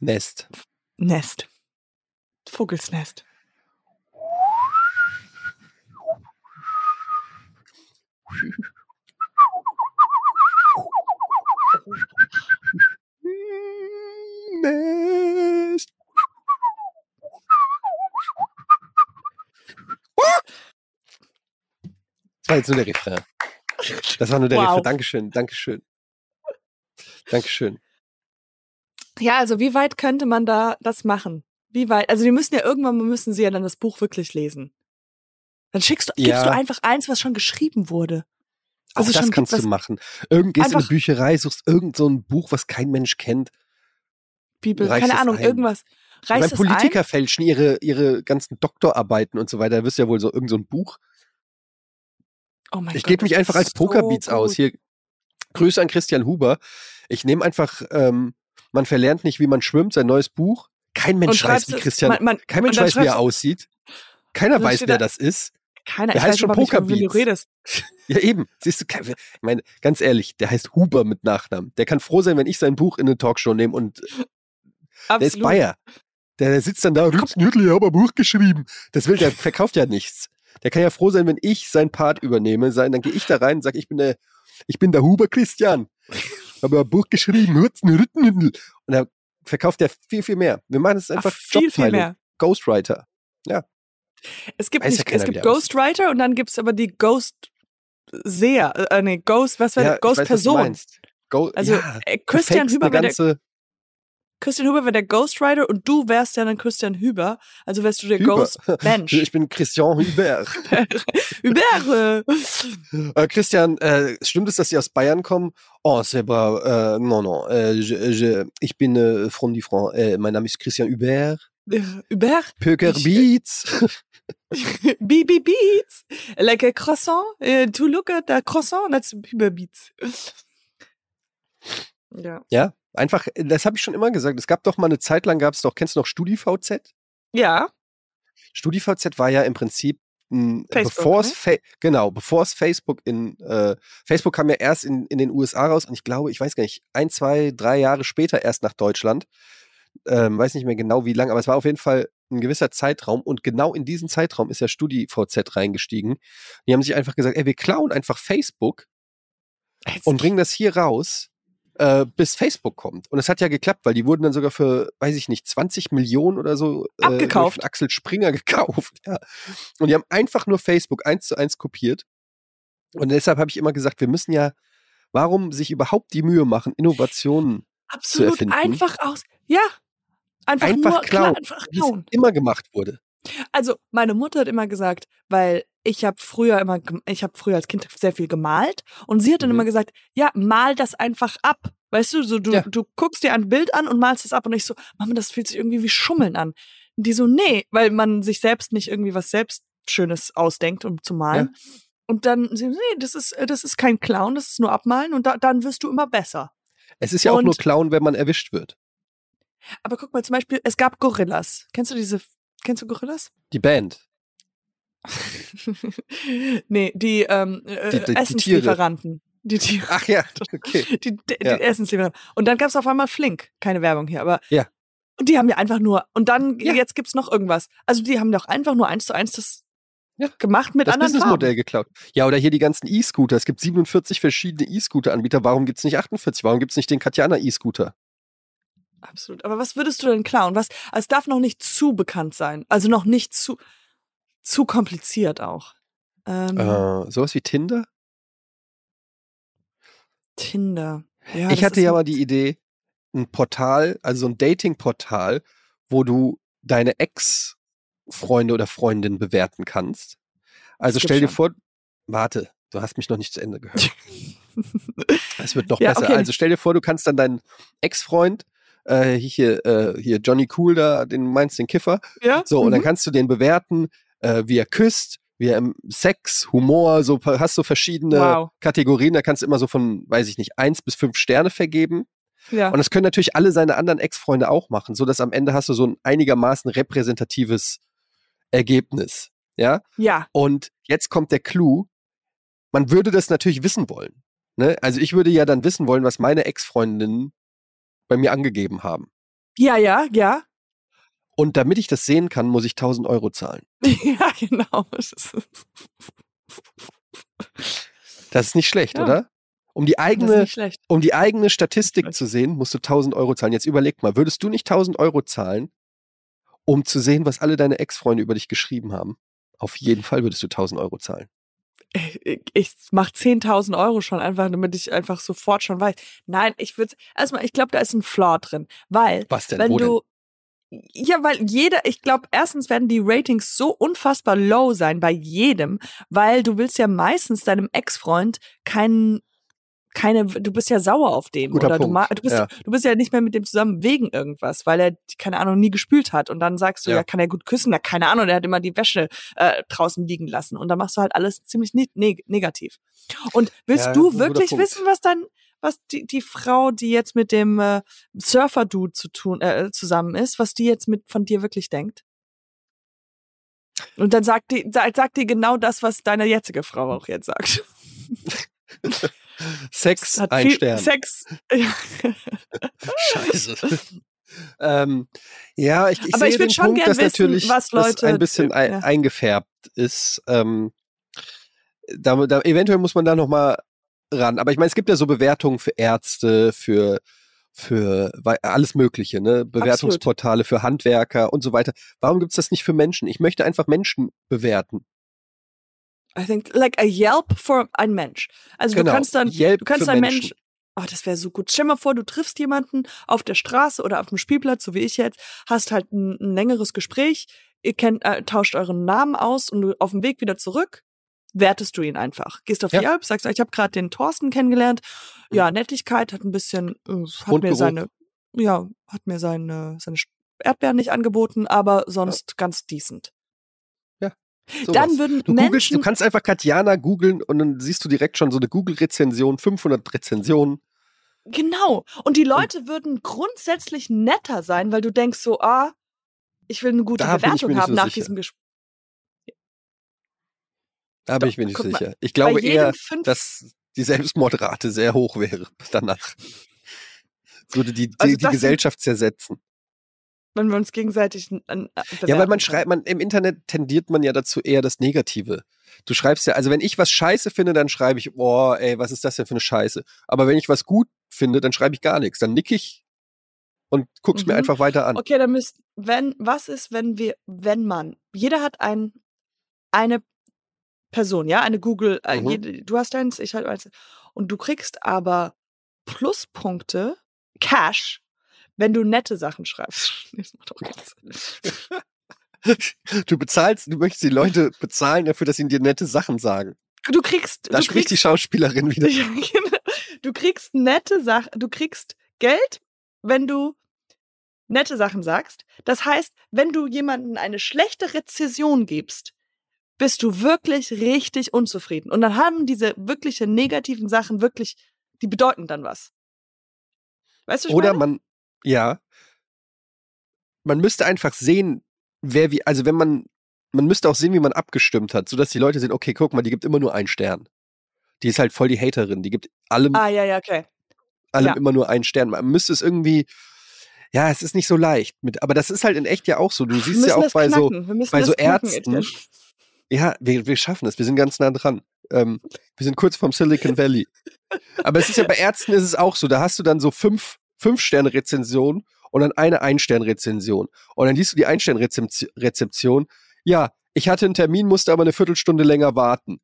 Nest. Nest. Vogelsnest. Nest. Das war jetzt nur der Refrain. Das war nur der Wow. Refrain. Dankeschön, Dankeschön. Dankeschön. Ja, also wie weit könnte man da das machen? Wie weit? Also die müssen ja irgendwann müssen sie ja dann das Buch wirklich lesen. Dann schickst du, gibst Ja. du einfach eins, was schon geschrieben wurde. Also das kannst gibt, du machen. Irgend gehst in eine Bücherei, suchst irgend so ein Buch, was kein Mensch kennt. Bibel, reichst keine Ahnung, ein. irgendwas. Reißt es Politiker ein? fälschen ihre, ihre ganzen Doktorarbeiten und so weiter. Da wirst du ja wohl so irgend so ein Buch. Oh mein Ich Gott, gebe mich einfach als Pokerbeats so aus. Hier Grüße an Christian Huber. Ich nehme einfach, ähm, man verlernt nicht, wie man schwimmt, sein neues Buch. Kein Mensch Und weiß, wie Christian, man, man, kein Mensch und weiß, wie er aussieht. Keiner weiß, wer da- das ist. Keiner, Der ich heißt weiß schon überhaupt nicht, du Pokerbeats. redest. Ja, eben. Siehst du, ich meine, ganz ehrlich, der heißt Huber mit Nachnamen. Der kann froh sein, wenn ich sein Buch in eine Talkshow nehme und der ist Absolut. Bayer. Der sitzt dann da, Rübs Nüdli, ich habe ein Buch geschrieben. Das will, der verkauft ja nichts. Der kann ja froh sein, wenn ich seinen Part übernehme. Sein, dann gehe ich da rein und sage, ich bin der, ich bin der Huber Christian. Habe ein Buch geschrieben, Rützen Rüttnüdel. Und da verkauft der viel, viel mehr. Wir machen es Ach, einfach viel, viel Jobteilung. mehr. Ghostwriter. Es gibt, ja nicht, keiner, es gibt Ghostwriter und dann gibt's aber die Ghost Seher, äh, nee, Ghost, was wäre Ja, ich Ghost weiß, was du Person? meinst. Go Also ja, äh, Christian Huber wäre der, ganze Christian Huber wäre der Ghostwriter und du wärst ja dann Christian Huber, also wärst du der Huber. Ghost Mensch. Ich bin Christian Huber. Huber. Äh, Christian, äh, stimmt es, dass Sie aus Bayern kommen? Oh, c'est pas, äh, non, non. Äh, je, je, ich bin äh, von die France. Äh, mein Name ist Christian Hubert. äh, Huber. Pöker Ich- Beats. BB Beats. Like a croissant. Uh, to look at a croissant, that's Huber Beats. Ja. ja, einfach, äh, das habe ich schon immer gesagt. Es gab doch mal eine Zeit lang, gab es doch, kennst du noch StudiVZ? Ja. StudiVZ war ja im Prinzip, mh, Facebook, bevor es, ne? Genau, bevor es Facebook in, äh, Facebook kam ja erst in, in den USA raus und ich glaube, ich weiß gar nicht, ein, zwei, drei Jahre später erst nach Deutschland. Ähm, weiß nicht mehr genau wie lang, aber es war auf jeden Fall ein gewisser Zeitraum und genau in diesen Zeitraum ist ja StudiVZ reingestiegen. Die haben sich einfach gesagt, ey, wir klauen einfach Facebook Jetzt- und bringen das hier raus, äh, bis Facebook kommt. Und es hat ja geklappt, weil die wurden dann sogar für, weiß ich nicht, 20 Millionen oder so äh, Abgekauft. von Axel Springer gekauft. Ja. Und die haben einfach nur Facebook eins zu eins kopiert. Und deshalb habe ich immer gesagt, wir müssen ja, warum sich überhaupt die Mühe machen, Innovationen Absolut erfinden. einfach aus. Ja. Einfach, Einfach nur klauen. klar, einfach wie es klauen. immer gemacht wurde. Also, meine Mutter hat immer gesagt, weil ich habe früher immer, ich habe früher als Kind sehr viel gemalt und sie hat dann Mhm. immer gesagt, ja, mal das einfach ab. Weißt du, so du, Ja. du guckst dir ein Bild an und malst es ab und ich so, Mama, das fühlt sich irgendwie wie Schummeln an. Und die so, nee, weil man sich selbst nicht irgendwie was selbst Schönes ausdenkt, um zu malen. Und dann sie, nee, das ist, das ist kein Clown, das ist nur abmalen und da, dann wirst du immer besser. Es ist ja auch Und- nur Clown, wenn man erwischt wird. Aber guck mal, zum Beispiel, es gab Gorillas. Kennst du diese, kennst du Gorillas? Die Band. nee, die, ähm, äh, Die- die- Essenslieferanten. Die Tiere. Ach ja, okay. Die, die, Ja. die Essenslieferanten. Und dann gab es auf einmal Flink. Keine Werbung hier, aber. Ja. Und die haben ja einfach nur, und dann, Ja. jetzt gibt's noch irgendwas. Also die haben doch einfach nur eins zu eins das Ja. gemacht mit Das anderen Businessmodell Farben. geklaut. Ja, oder hier die ganzen E-Scooter. Es gibt 47 verschiedene E-Scooter-Anbieter. Warum gibt's nicht 48? Warum gibt's nicht den Katjana E-Scooter? Absolut. Aber was würdest du denn klauen? Was, also es darf noch nicht zu bekannt sein. Also noch nicht zu, zu kompliziert auch. Ähm, Äh, sowas wie Tinder? Tinder. Ja, ich hatte ja mal die Idee, ein Portal, also so ein Dating-Portal, wo du deine Ex-Freunde oder Freundinnen bewerten kannst. Also stell dir gibt's vor, warte, du hast mich noch nicht zu Ende gehört. Es wird noch Ja, besser. okay. Also stell dir vor, du kannst dann deinen Ex-Freund, äh, hier, äh, hier Johnny Cool da, den meinst den Kiffer, ja? so, und dann Mhm. kannst du den bewerten, äh, wie er küsst, wie er im Sex, Humor, so hast du verschiedene Wow. Kategorien, da kannst du immer so von, weiß ich nicht, eins bis fünf Sterne vergeben. ja. Und das können natürlich alle seine anderen Ex-Freunde auch machen, so dass am Ende hast du so ein einigermaßen repräsentatives Ergebnis. Ja. ja. Und jetzt kommt der Clou. Man würde das natürlich wissen wollen. Ne? Also ich würde ja dann wissen wollen, was meine Ex-Freundinnen bei mir angegeben haben. Ja, ja, ja. Und damit ich das sehen kann, muss ich 1000 Euro zahlen. Ja, genau. Das ist- nicht schlecht, Ja. oder? Um die eigene, um die eigene Statistik zu sehen, musst du 1000 Euro zahlen. Jetzt überleg mal, würdest du nicht 1000 Euro zahlen, um zu sehen, was alle deine Ex-Freunde über dich geschrieben haben? Auf jeden Fall würdest du 1000 Euro zahlen. Ich, ich mach 10.000 Euro schon einfach, damit ich einfach sofort schon weiß. Nein, ich würde erstmal, ich glaube, da ist ein Flaw drin, weil Was denn? wenn du ja, weil jeder, ich glaube, erstens werden die Ratings so unfassbar low sein bei jedem, weil du willst ja meistens deinem Ex-Freund keinen keine, du bist ja sauer auf den Guter oder du, du bist ja. du bist ja nicht mehr mit dem zusammen wegen irgendwas, weil er keine Ahnung nie gespült hat und dann sagst du ja, Ja. kann er gut küssen, ja keine Ahnung, der hat immer die Wäsche äh, draußen liegen lassen und dann machst du halt alles ziemlich ne neg negativ. Und willst Ja, du wirklich Punkt. wissen, was dann was die, die Frau, die jetzt mit dem äh, Surfer-Dude zu tun, äh, zusammen ist, was die jetzt mit von dir wirklich denkt? Und dann sagt die, sagt, die genau das, was deine jetzige Frau auch jetzt sagt. Sex, Hat ein viel Stern. Sex. Scheiße. ähm, ja, ich, ich Aber sehe ich den schon Punkt, dass wissen, natürlich was das Leute- ein bisschen ja. eingefärbt ist. Ähm, da, da, eventuell muss man da noch mal ran. Aber ich meine, es gibt ja so Bewertungen für Ärzte, für für alles Mögliche, ne? Bewertungsportale für Handwerker und so weiter. Warum gibt's das nicht für Menschen? Ich möchte einfach Menschen bewerten. I think like a Yelp for ein Mensch. Also genau. du kannst dann, Yelp du kannst ein Menschen. Mensch, oh, das wäre so gut. Stell mal vor, du triffst jemanden auf der Straße oder auf dem Spielplatz, so wie ich jetzt, hast halt ein, ein längeres Gespräch, ihr kennt, äh, tauscht euren Namen aus und du auf dem Weg wieder zurück wertest du ihn einfach. Gehst auf Ja. Yelp, sagst, ich habe gerade den Thorsten kennengelernt. Ja, Nettigkeit hat ein bisschen, äh, hat mir seine, ja, hat mir seine, seine Erdbeeren nicht angeboten, aber sonst ganz decent. Sowas. Dann würden Du, Menschen, du kannst einfach Katjana googeln und dann siehst du direkt schon so eine Google-Rezension, 500 Rezensionen. Genau. Und die Leute würden grundsätzlich netter sein, weil du denkst so, ah, ich will eine gute Bewertung haben so nach sicher. diesem Gespräch. Da bin ich mir nicht guck mal, sicher. Ich glaube eher, dass die Selbstmordrate sehr hoch wäre danach. Es würde die, die, Also die das- Gesellschaft zersetzen. wenn wir uns gegenseitig n- n- äh, Ja, weil man schreibt, man im Internet tendiert man ja dazu eher das Negative. Du schreibst ja, also wenn ich was scheiße finde, dann schreibe ich, boah, ey, was ist das denn für eine Scheiße? Aber wenn ich was gut finde, dann schreibe ich gar nichts. Dann nick ich und guck's mir Mhm. einfach weiter an. Okay, dann müsst, wenn, was ist, wenn wir, wenn man, jeder hat ein, eine Person, ja, eine Google, äh, Mhm. jede, du hast eins, ich halt eins, und du kriegst aber Pluspunkte, Cash, wenn du nette Sachen schreibst. Das macht doch keinen Sinn. Du bezahlst, du möchtest die Leute bezahlen dafür, dass sie dir nette Sachen sagen. du kriegst, Da du spricht die kriegst, Schauspielerin wieder. Ja, genau. du kriegst nette Sachen, du kriegst Geld, wenn du nette Sachen sagst. Das heißt, wenn du jemanden eine schlechte Rezession gibst, bist du wirklich richtig unzufrieden. Und dann haben diese wirkliche negativen Sachen wirklich, die bedeuten dann was. Weißt du, Oder meine? man, ja, man müsste einfach sehen, wer wie, also wenn man, man müsste auch sehen, wie man abgestimmt hat, sodass die Leute sehen, okay, guck mal, die gibt immer nur einen Stern. Die ist halt voll die Haterin, die gibt allem, Ah, ja, ja, okay. allem ja. immer nur einen Stern. Man müsste es irgendwie, ja, es ist nicht so leicht. Mit, aber das ist halt in echt ja auch so. Du siehst ja auch bei so, knacken. Müssen bei so knacken, Ärzten, Etienne. Ja, wir, wir schaffen es, wir sind ganz nah dran. Ähm, wir sind kurz vom Silicon Valley. Aber es ist ja bei Ärzten ist es auch so, da hast du dann so fünf, fünf Sterne Rezensionen und dann eine Ein-Stern-Rezension. Und dann liest du die Ein-Stern-Rezeption. Ja, ich hatte einen Termin, musste aber eine Viertelstunde länger warten.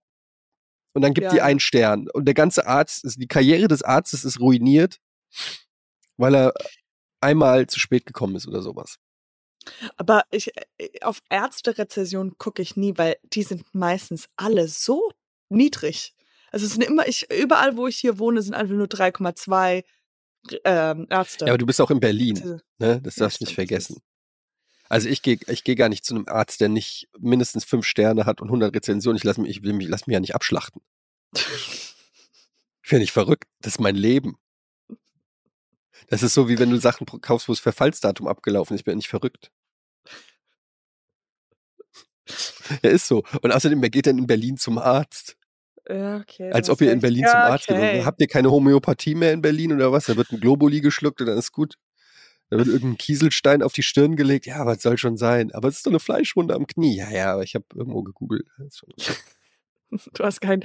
Und dann gibt Ja, die einen Stern. Und der ganze Arzt, die Karriere des Arztes ist ruiniert, weil er einmal zu spät gekommen ist oder sowas. Aber ich, äh, auf Ärzte-Rezessionen gucke ich nie, weil die sind meistens alle so niedrig. Also es sind immer, ich, überall, wo ich hier wohne, sind einfach nur 3,2 ähm, Ärzte. Ja, aber du bist auch in Berlin, Diese- ne? Das darfst du nicht vergessen. Also ich gehe ich geh gar nicht zu einem Arzt, der nicht mindestens fünf Sterne hat und 100 Rezensionen. Ich lasse mich, ich lass mich ja nicht abschlachten. Ich bin nicht verrückt. Das ist mein Leben. Das ist so, wie wenn du Sachen kaufst, wo das Verfallsdatum abgelaufen ist. Ich bin ja nicht verrückt. Ja, ist so. Und außerdem, wer geht denn in Berlin zum Arzt? ja, okay. Als ob ihr in. Berlin ja, zum Arzt okay. geht. Habt ihr keine Homöopathie mehr in Berlin oder was? Da wird ein Globuli geschluckt und dann ist gut. Da wird irgendein Kieselstein auf die Stirn gelegt. Ja, was soll schon sein? Aber es ist doch eine Fleischwunde am Knie. Ja, ja, aber ich habe irgendwo gegoogelt. Okay. Du hast kein,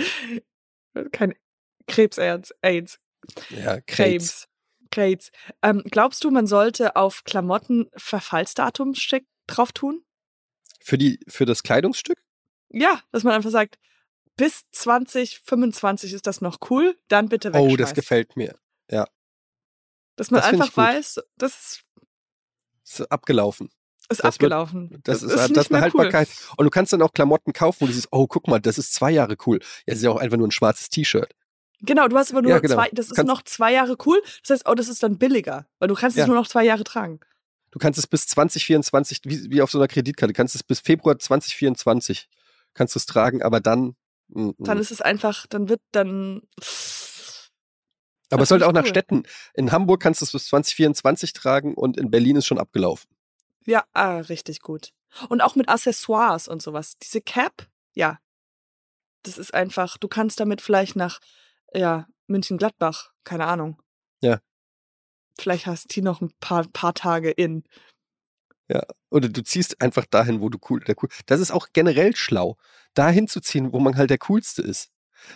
kein Krebs. AIDS. Ja, Krebs. Krebs. Krebs. Ähm, glaubst du, man sollte auf Klamotten Verfallsdatum drauf tun? Für, die, für das Kleidungsstück? Ja, dass man einfach sagt, bis 2025 ist das noch cool, dann bitte wegschmeißen. Oh, das gefällt mir. Dass man das einfach weiß, das ist, Ist abgelaufen. ist Das wird- abgelaufen. Das, ist, nicht das ist eine mehr Haltbarkeit. Und du kannst dann auch Klamotten kaufen, wo du siehst, oh, guck mal, das ist zwei Jahre cool. Ja, das ist ja auch einfach nur ein schwarzes T-Shirt. Cool. Genau, du hast aber nur Ja, genau. zwei, das ist Kannst- noch zwei Jahre cool. Das heißt, oh, das ist dann billiger, weil du kannst Ja. es nur noch zwei Jahre tragen. Du kannst es bis 2024, wie, wie auf so einer Kreditkarte, kannst es bis Februar 2024 kannst du es tragen, aber dann. mm, Dann mm. ist es einfach, dann wird dann. aber es sollte auch ich nach cool. Städten. In Hamburg kannst du es bis 2024 tragen und in Berlin ist schon abgelaufen. Ja, ah, richtig gut. Und auch mit Accessoires und sowas. Diese Cap, ja. Das ist einfach, du kannst damit vielleicht nach, ja, München-Gladbach, keine Ahnung. Ja. Vielleicht hast du noch ein paar, paar Tage in. Oder du ziehst einfach dahin, wo du cool, der cool. Das ist auch generell schlau, dahin zu ziehen, wo man halt der coolste ist.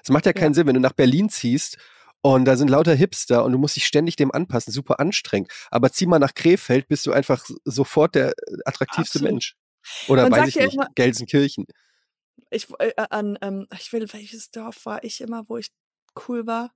Es macht ja keinen Sinn, wenn du nach Berlin ziehst und da sind lauter Hipster und du musst dich ständig dem anpassen, super anstrengend. Aber zieh mal nach Krefeld, bist du einfach sofort der äh, attraktivste Absolut. Mensch. Oder Man weiß ich ja nicht, immer- Gelsenkirchen. Ich, äh, an, ähm, ich will, welches Dorf war ich immer, wo ich cool war?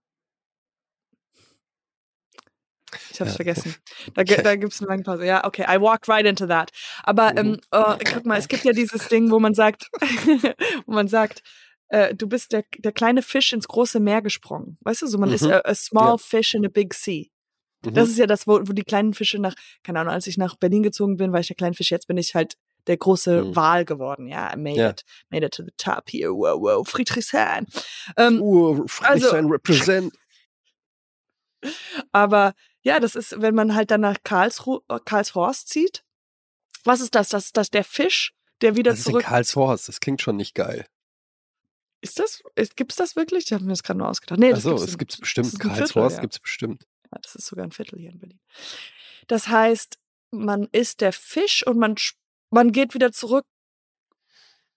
Ich hab's Ja. vergessen. Da, da gibt's eine lange Pause. Ja, okay, I walked right into that. Aber Mhm. ähm, äh, guck mal, es gibt ja dieses Ding, wo man sagt, wo man sagt, äh, du bist der, der kleine Fisch ins große Meer gesprungen. Weißt du, so man ist Mhm. a, a small Ja. fish in a big sea. Mhm. Das ist ja das, wo, wo die kleinen Fische nach, keine Ahnung, als ich nach Berlin gezogen bin, war ich der kleine Fisch, jetzt bin ich halt der große Mhm. Wal geworden. Ja, made Ja. it. Made it to the top here. Wow, wow. Friedrichshain. Ähm, Uh, Friedrichshain also- represent. aber ja, das ist, wenn man halt dann nach Karlsru äh, Karlshorst zieht. Was ist das? Das ist das der Fisch, der wieder Das ist zurück. Karlshorst, das klingt schon nicht geil. Ist das? Ist, gibt's das wirklich? Ich habe mir das gerade nur ausgedacht. Nee, das gibt's es in- gibt's das bestimmt. ist Karlshorst ja. gibt's bestimmt. Ja, das ist sogar ein Viertel hier in Berlin. Das heißt, man ist der Fisch und man, sch- man geht wieder zurück.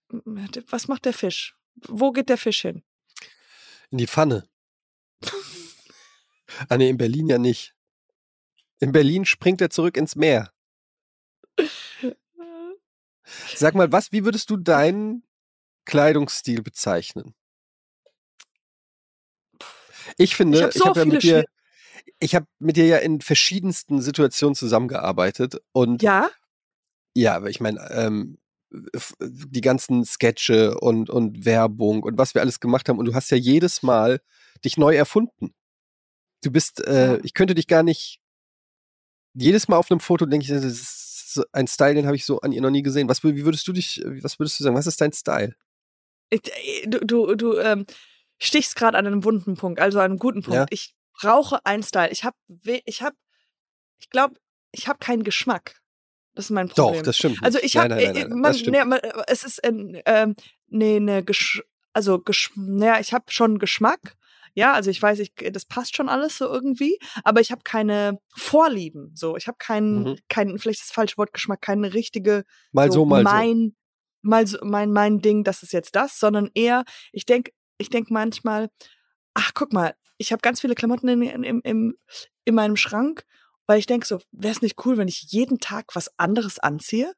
Was macht der Fisch? Wo geht der Fisch hin? In die Pfanne. ah, nee, in Berlin ja nicht. In Berlin springt er zurück ins Meer. Sag mal, was, wie würdest du deinen Kleidungsstil bezeichnen? Ich finde, Ich hab so hab ja mit dir, ich habe mit dir ja in verschiedensten Situationen zusammengearbeitet und Ja, ja, aber ich meine, ähm, f- die ganzen Sketche und, und Werbung und was wir alles gemacht haben. Und du hast ja jedes Mal dich neu erfunden. Du bist, äh, ich könnte dich gar nicht, jedes Mal auf einem Foto denke ich, das ist ein Style, den habe ich so an ihr noch nie gesehen. Was, wie würdest du dich, was würdest du sagen? Was ist dein Style? Äh, du du, du ähm, stichst gerade an einem wunden Punkt, also an einem guten Punkt. Ja. Ich brauche einen Style. Ich habe, ich habe, ich glaube, ich habe keinen Geschmack. Das ist mein Problem. Doch, das stimmt. Also ich habe, stimmt. ne, man, es ist ein, ähm, nee, ne, Gesch also Gesch naja, ich habe schon Geschmack. Ja, also ich weiß, ich, das passt schon alles so irgendwie, aber ich habe keine Vorlieben. So, ich habe keinen, Mhm. keinen, vielleicht das falsche Wort Geschmack, keine richtige mal so, mal so. mein, mal so, mein, mein Ding, das ist jetzt das, sondern eher, ich denke, ich denke manchmal, ach, guck mal, ich habe ganz viele Klamotten in, in, in, in meinem Schrank, weil ich denke so, wäre es nicht cool, wenn ich jeden Tag was anderes anziehe?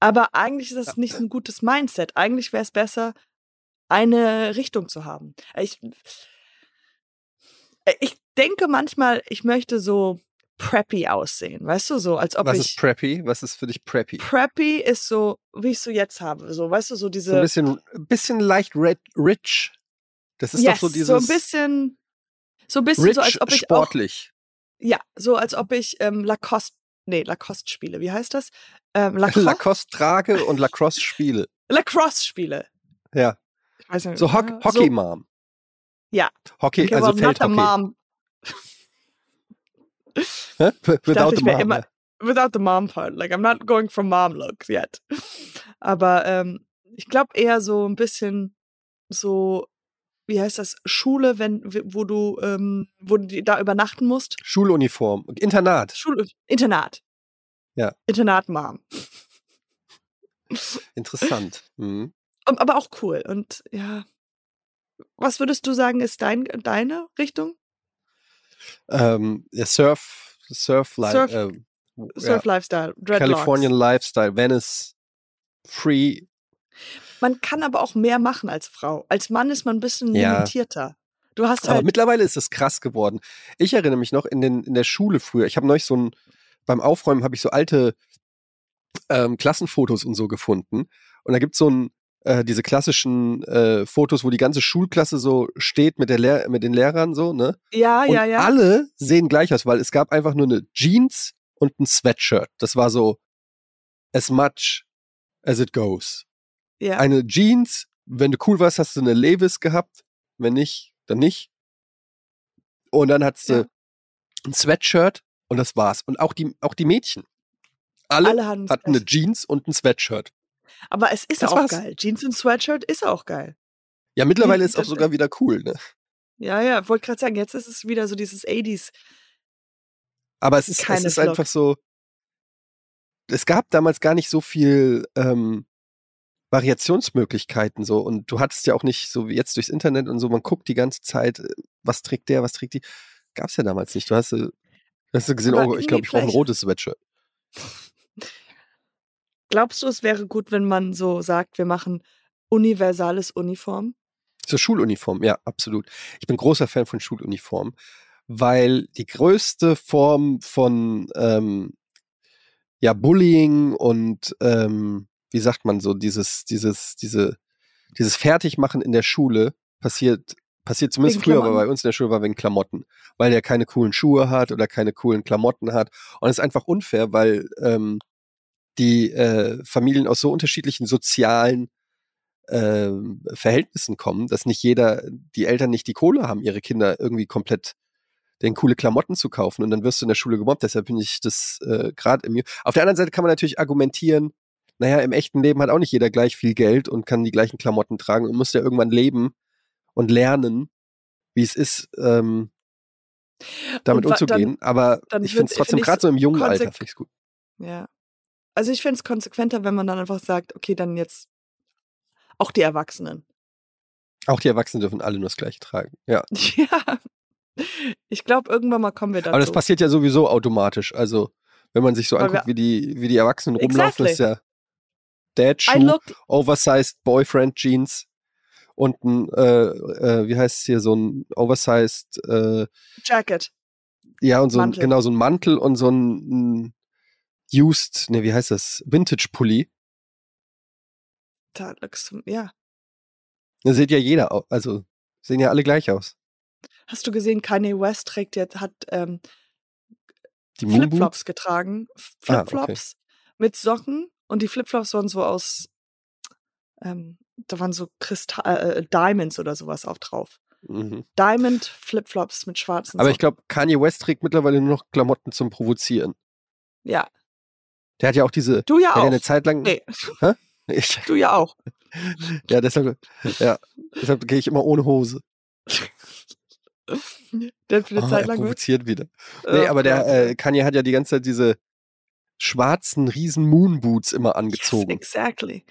Aber eigentlich ist das nicht ein gutes Mindset. Eigentlich wäre es besser, eine Richtung zu haben. Ich, ich denke manchmal, ich möchte so preppy aussehen, weißt du, so als ob Was ich ist preppy? Was ist für dich preppy? preppy ist so, wie ich so jetzt habe, so, weißt du, so diese So ein bisschen, bisschen leicht red, rich. Das ist yes, doch so dieses so ein bisschen so ein bisschen rich, so als ob ich sportlich. Ja, so als ob ich ähm, Lacoste nee, Lacoste spiele. Wie heißt das? Ähm, Lacrosse, Lacoste trage und Lacrosse spiele. Lacrosse spiele. Ja. Ich weiß nicht, So Hock, äh, Hockey Mom. Ja. Hockey, okay, also Feldhockey. mom. Without the mom. immer without the mom part. Like I'm not going for mom looks yet. Aber ähm, ich glaube eher so ein bisschen so wie heißt das Schule, wenn wo du ähm, wo du da übernachten musst. Schuluniform. Internat. Schule Internat. Ja. Internat Mom. Interessant. Mhm. Aber auch cool und ja. Was würdest du sagen ist dein deine Richtung? Ähm, ja, Surf, Surf, Li Surf- ähm, Surf ja, Lifestyle, Dreadlocks. Californian Lifestyle, Venice, Free. Man kann aber auch mehr machen als Frau. Als Mann ist man ein bisschen Ja. limitierter. Du hast Aber halt mittlerweile ist es krass geworden. Ich erinnere mich noch in, den, in der Schule früher. Ich habe neulich so ein, beim Aufräumen habe ich so alte ähm, Klassenfotos und so gefunden. Und da gibt's so ein, äh, diese klassischen äh, Fotos, wo die ganze Schulklasse so steht mit, der Lehr mit den Lehrern so, ne? ja, Und ja, ja. alle sehen gleich aus, weil es gab einfach nur eine Jeans und ein Sweatshirt. Das war so as much as it goes. Ja. Eine Jeans, wenn du cool warst, hast du eine Levis gehabt. Wenn nicht, dann nicht. Und dann hattest du Ja. ein Sweatshirt und das war's. Und auch die, auch die Mädchen. Alle, Alle hatten hatten eine Jeans und ein Sweatshirt. Aber es ist Das auch war's. geil. Jeans und Sweatshirt ist auch geil. Ja, mittlerweile ist auch das- sogar wieder cool, ne? Ja, ja, wollte gerade sagen, jetzt ist es wieder so dieses 80s. Aber es ist, es ist Vlog. einfach so. Es gab damals gar nicht so viel ähm, Variationsmöglichkeiten so und du hattest ja auch nicht so wie jetzt durchs Internet und so, man guckt die ganze Zeit, äh, was trägt der, was trägt die. Gab's ja damals nicht. Du hast, äh, hast du gesehen, Aber oh, ich glaube, ich brauche ein rotes Sweatshirt. Glaubst du, es wäre gut, wenn man so sagt, wir machen universales Uniform? Zur Schuluniform, ja, absolut. Ich bin großer Fan von Schuluniform, weil die größte Form von ähm, ja, Bullying und ähm, wie sagt man so, dieses, dieses, diese, dieses Fertigmachen in der Schule passiert, passiert zumindest früher, aber bei uns in der Schule war wegen Klamotten, weil der keine coolen Schuhe hat oder keine coolen Klamotten hat. Und es ist einfach unfair, weil ähm, die äh, Familien aus so unterschiedlichen sozialen ähm, Verhältnissen kommen, dass nicht jeder, die Eltern nicht die Kohle haben, ihre Kinder irgendwie komplett den coole Klamotten zu kaufen und dann wirst du in der Schule gemobbt. Deshalb bin ich das äh, gerade im. Auf der anderen Seite kann man natürlich argumentieren, naja, im echten Leben hat auch nicht jeder gleich viel Geld und kann die gleichen Klamotten tragen und muss ja irgendwann leben und lernen, wie es ist, ähm, damit umzugehen. Aber dann ich finde es trotzdem, gerade so im jungen Alter, finde ich gut. Ja. Also ich finde es konsequenter, wenn man dann einfach sagt, okay, dann jetzt auch die Erwachsenen. Auch die Erwachsenen dürfen alle nur das Gleiche tragen. Ja. Ja. Ich glaube, irgendwann mal kommen wir dazu. Aber das passiert ja sowieso automatisch. Also, wenn man sich so Weil anguckt, wie die, wie die Erwachsenen rumlaufen, Exactly. ist ja Dad Shoe, Oversized Boyfriend Jeans und ein, äh, äh, wie heißt es hier, so ein Oversized, äh, Jacket. ja, und so ein, genau, so ein Mantel und so ein, ein Used, ne, wie heißt das? Vintage Pulli. That looks, ja. Da sieht ja jeder aus. Also sehen ja alle gleich aus. Hast du gesehen, Kanye West trägt jetzt, hat ähm, Flipflops getragen. Ah, okay. Flipflops mit Socken und die Flipflops waren so aus, ähm, da waren so Kristall, äh, Diamonds oder sowas auch drauf. Mhm. Diamond Flipflops mit schwarzen Aber ich Socken. glaube, Kanye West trägt mittlerweile nur noch Klamotten zum Provozieren. Ja, Der hat ja auch diese, du ja hat auch. eine Zeit lang. Nee, Ich, du ja auch. ja, deshalb, ja, deshalb gehe ich immer ohne Hose. Der für eine Ah, Zeit lang provoziert wieder. Nee, Oh aber der äh, Kanye hat ja die ganze Zeit diese schwarzen riesen Moonboots immer Yes, angezogen. exactly.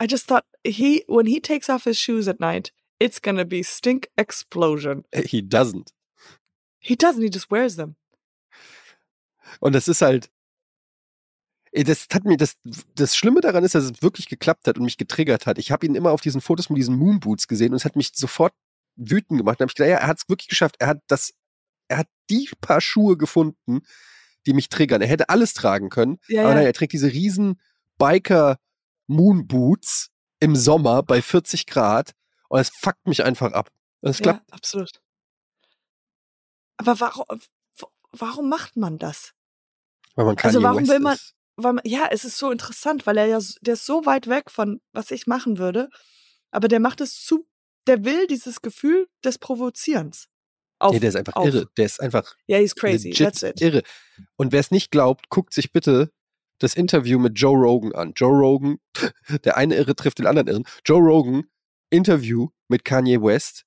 I just thought he when he takes off his shoes at night, it's gonna be stink explosion. He doesn't. He doesn't. He just wears them. Und das ist halt. Das hat mir, das, das Schlimme daran ist, dass es wirklich geklappt hat und mich getriggert hat. Ich habe ihn immer auf diesen Fotos mit diesen Moonboots gesehen und es hat mich sofort wütend gemacht. Da habe ich gedacht, ja, er hat es wirklich geschafft. Er hat das, er hat die paar Schuhe gefunden, die mich triggern. Er hätte alles tragen können, Ja, aber nein, er trägt diese riesen Biker Moonboots im Sommer bei 40 Grad und es fuckt mich einfach ab. Es klappt. Ja, absolut. Aber warum, warum macht man das? Weil man Also Kanye warum West will man-. Weil man, ja, es ist so interessant, weil er ja, der ist so weit weg von, was ich machen würde, aber der macht es zu, der will dieses Gefühl des Provozierens. Auf, Nee, der ist einfach auf. irre. Der ist einfach Ja, he's crazy. That's it. irre. Und wer es nicht glaubt, guckt sich bitte das Interview mit Joe Rogan an. Joe Rogan, der eine Irre trifft den anderen Irren. Joe Rogan, Interview mit Kanye West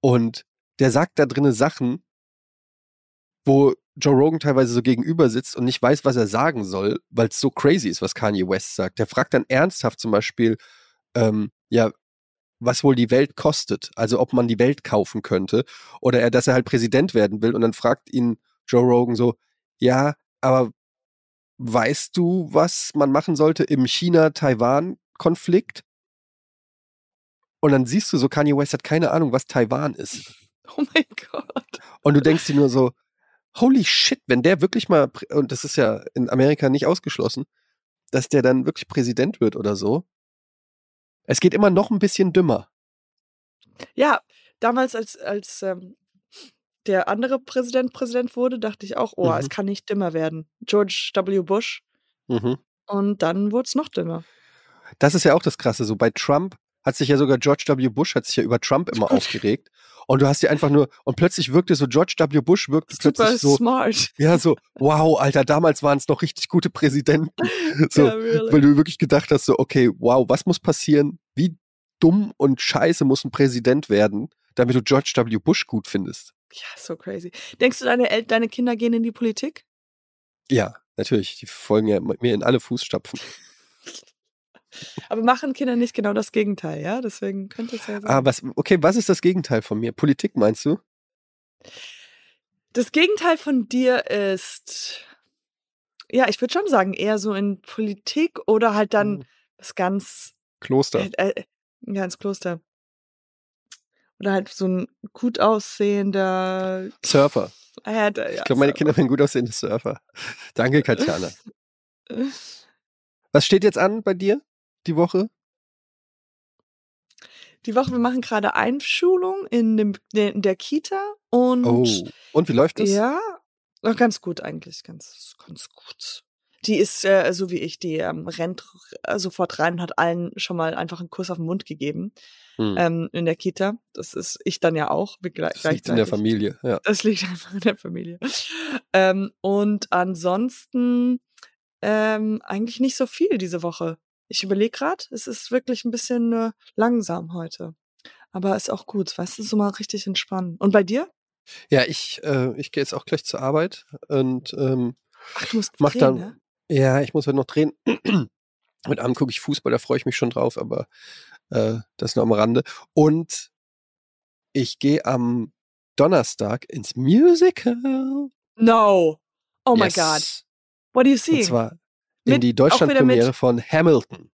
und der sagt da drinnen Sachen, wo Joe Rogan teilweise so gegenüber sitzt und nicht weiß, was er sagen soll, weil es so crazy ist, was Kanye West sagt. Der fragt dann ernsthaft zum Beispiel, ähm, ja, was wohl die Welt kostet, also ob man die Welt kaufen könnte oder er, dass er halt Präsident werden will und dann fragt ihn Joe Rogan so, ja, aber weißt du, was man machen sollte im China-Taiwan-Konflikt? Und dann siehst du so, Kanye West hat keine Ahnung, was Taiwan ist. Oh mein Gott. Und du denkst dir nur so, holy shit, wenn der wirklich mal, und das ist ja in Amerika nicht ausgeschlossen, dass der dann wirklich Präsident wird oder so. Es geht immer noch ein bisschen dümmer. Ja, damals, als, als ähm, der andere Präsident Präsident wurde, dachte ich auch, oh, Mhm. es kann nicht dümmer werden. George W. Bush. Mhm. Und dann wurde es noch dümmer. Das ist ja auch das Krasse. So bei Trump hat sich ja sogar George W. Bush hat sich ja über Trump immer aufgeregt. Und du hast dir einfach nur, und plötzlich wirkte so, George W. Bush wirkte Super plötzlich so, smart. ja, so, wow, Alter, damals waren es noch richtig gute Präsidenten. So, ja, really. weil du wirklich gedacht hast, so, okay, wow, was muss passieren? Wie dumm und scheiße muss ein Präsident werden, damit du George W. Bush gut findest? ja, so crazy. Denkst du, deine, El deine Kinder gehen in die Politik? Ja, natürlich, die folgen ja mir in alle Fußstapfen. Aber machen Kinder nicht genau das Gegenteil, ja? Deswegen könnte es ja sein. Ah, was, okay, was ist das Gegenteil von mir? Politik meinst du? Das Gegenteil von dir ist, ja, ich würde schon sagen, eher so in Politik oder halt dann Hm, was ganz, Kloster. äh, äh, ja, ins Kloster. Oder halt so ein gut aussehender, Surfer. äh, ja, Ich glaube, meine. Kinder werden gut aussehende Surfer. Danke, Katjana. Was steht jetzt an bei dir die Woche? Die Woche, wir machen gerade Einschulung in, dem, in der Kita und Oh, und wie läuft es? ja, ganz gut eigentlich, ganz, ganz gut. Die ist äh, so wie ich, die ähm, rennt äh, sofort rein und hat allen schon mal einfach einen Kuss auf den Mund gegeben Hm. ähm, in der Kita. Das ist ich dann ja auch das liegt in der. Familie. Ja. Das liegt einfach in der Familie. Ähm, und ansonsten ähm, eigentlich nicht so viel diese Woche. Ich überlege gerade, es ist wirklich ein bisschen äh, langsam heute. Aber ist auch gut, weißt du, so mal richtig entspannen. Und bei dir? Ja, ich, äh, ich gehe jetzt auch gleich zur Arbeit und ähm, Ach, du musst mach drehen, dann. ne? Ja, ich muss heute noch drehen. Heute Abend gucke ich Fußball, da freue ich mich schon drauf, aber äh, das nur am Rande. Und ich gehe am Donnerstag ins Musical. No. Oh my Yes. God. What do you Und see? zwar in die Deutschlandpremiere von Hamilton.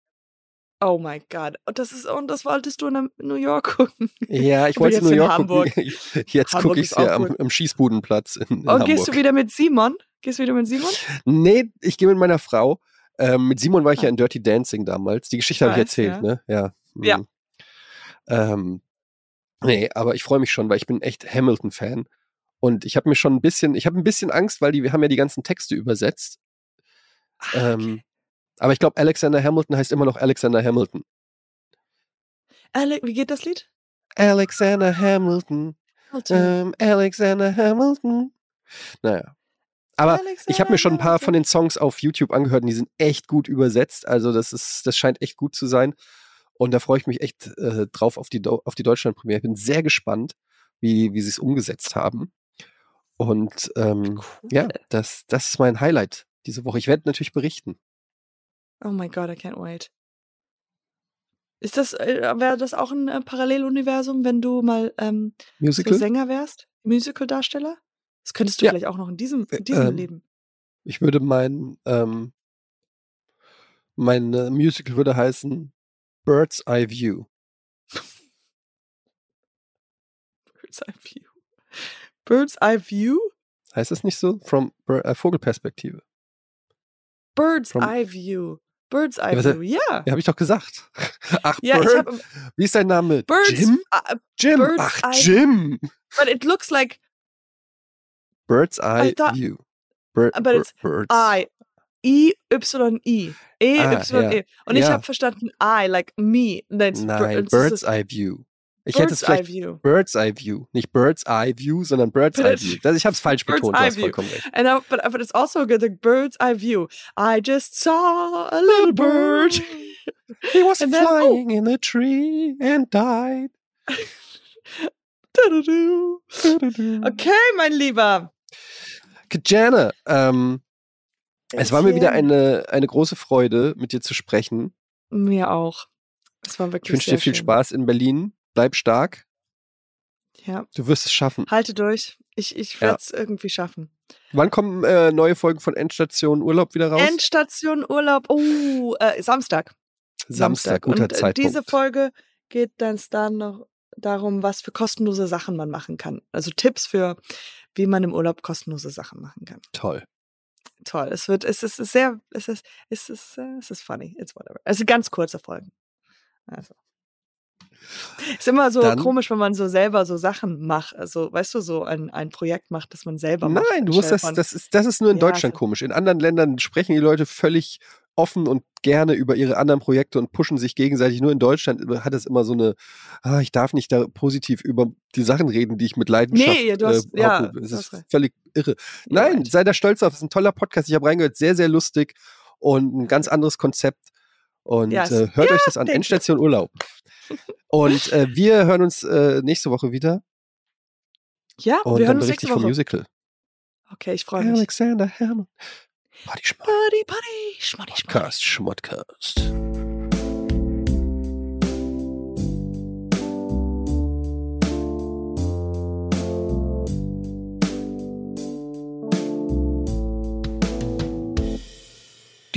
Oh my God. Und das ist, und das wolltest du in New York gucken. Ja, ich wollte es in jetzt New in York Hamburg. gucken. Jetzt gucke ich es ja am, am Schießbudenplatz in, in Oh, Hamburg. gehst du wieder mit Simon? Gehst du wieder mit Simon? Nee, ich gehe mit meiner Frau. Ähm, mit Simon war ich Ah. ja in Dirty Dancing damals. Die Geschichte habe ich erzählt, ja. ne? Ja. Ja. Ähm, nee, aber ich freue mich schon, weil ich bin echt Hamilton-Fan. Und ich habe mir schon ein bisschen, ich habe ein bisschen Angst, weil die, wir haben ja die ganzen Texte übersetzt. Ah, Ähm, aber ich glaube, Alexander Hamilton heißt immer noch Alexander Hamilton. Ale wie geht das Lied? Alexander Hamilton. Ähm, Alexander Hamilton. Naja. Aber ich habe mir schon ein paar von den Songs auf YouTube angehört und die sind echt gut übersetzt. Also das ist, das scheint echt gut zu sein. Und da freue ich mich echt äh, drauf auf die, auf die Deutschland-Premiere. Ich bin sehr gespannt, wie, wie sie es umgesetzt haben. Und ähm, Cool. ja, das, das ist mein Highlight diese Woche. Ich werde natürlich berichten. Oh my god, I can't wait. Ist das, äh, wäre das auch ein äh, Paralleluniversum, wenn du mal ähm, so Musical? Sänger wärst? Musical-Darsteller? Das könntest du Ja. vielleicht auch noch in diesem, Äh, in diesem ähm, Leben. Ich würde mein, ähm, mein äh, Musical würde heißen Bird's Eye View. Bird's Eye View. Bird's Eye View? Heißt das nicht so? From äh, Vogelperspektive. Bird's From- Eye View. Bird's Eye Ja. View, ja. Ja, habe ich doch gesagt. Ach, Ja, Bird. habe Wie ist dein Name? Bird's, Jim? uh, Jim. Bird's Ach, Eye- Jim. but it looks like Bird's Eye thought- View. Bir but Bir- it's Birds. I. I, Y, I. E, Ah, ja. E. Und ich Ja. habe verstanden I, like me. Nein, Bird's just Eye View. Ich hätte es Bird's Eye vielleicht View. Bird's Eye View. Nicht Bird's Eye View, sondern Bird's But Eye View. Das, ich habe es falsch Bird's betont, du Eye vollkommen recht. And I, but but it's also good, the bird's eye view. I just saw a little bird. He was And then- oh. flying in a tree and died. Okay, mein Lieber. Jana, ähm, es war mir wieder eine, eine große Freude, mit dir zu sprechen. Mir auch. Es war Ich wirklich wünsche sehr dir viel schön. Spaß in Berlin. Bleib stark. Ja, Du wirst es schaffen. halte durch. Ich, ich Ja. werde es irgendwie schaffen. Wann kommen äh, neue Folgen von Endstation Urlaub wieder raus? Endstation Urlaub. Oh, äh, Samstag. Samstag, guter Und äh, Zeitpunkt. diese Folge geht dann dann noch darum, was für kostenlose Sachen man machen kann. Also Tipps für, wie man im Urlaub kostenlose Sachen machen kann. Toll. Toll. Es wird, es ist sehr, es ist, es ist, äh, es ist funny. It's whatever. Sind ganz kurze Folgen. Also. Ist immer so Dann- komisch, wenn man so selber so Sachen macht. Also, weißt du, so ein, ein Projekt macht, das man selber macht. Nein, du musst das, das ist, das ist nur in Ja, Deutschland komisch. In anderen Ländern sprechen die Leute völlig offen und gerne über ihre anderen Projekte und pushen sich gegenseitig. Nur in Deutschland hat es immer so eine, ah, ich darf nicht da positiv über die Sachen reden, die ich mit Leidenschaft Nee, du hast- äh, ja. Es ist recht. völlig irre. Ja, Nein, right. sei da stolz auf. Es ist ein toller Podcast. Ich habe reingehört, sehr, sehr lustig und ein ganz anderes Konzept. Und Ja, es- äh, hört euch das an. Endstation Urlaub. Und äh, wir hören uns äh, nächste Woche wieder. Ja, Und wir hören uns nächste ich vom Woche. Musical. Okay, ich freue mich. Alexander Herrmann. Party Schmuck. Buddy, buddy, schmoddy, schmoddy. Podcast, Schmodcast.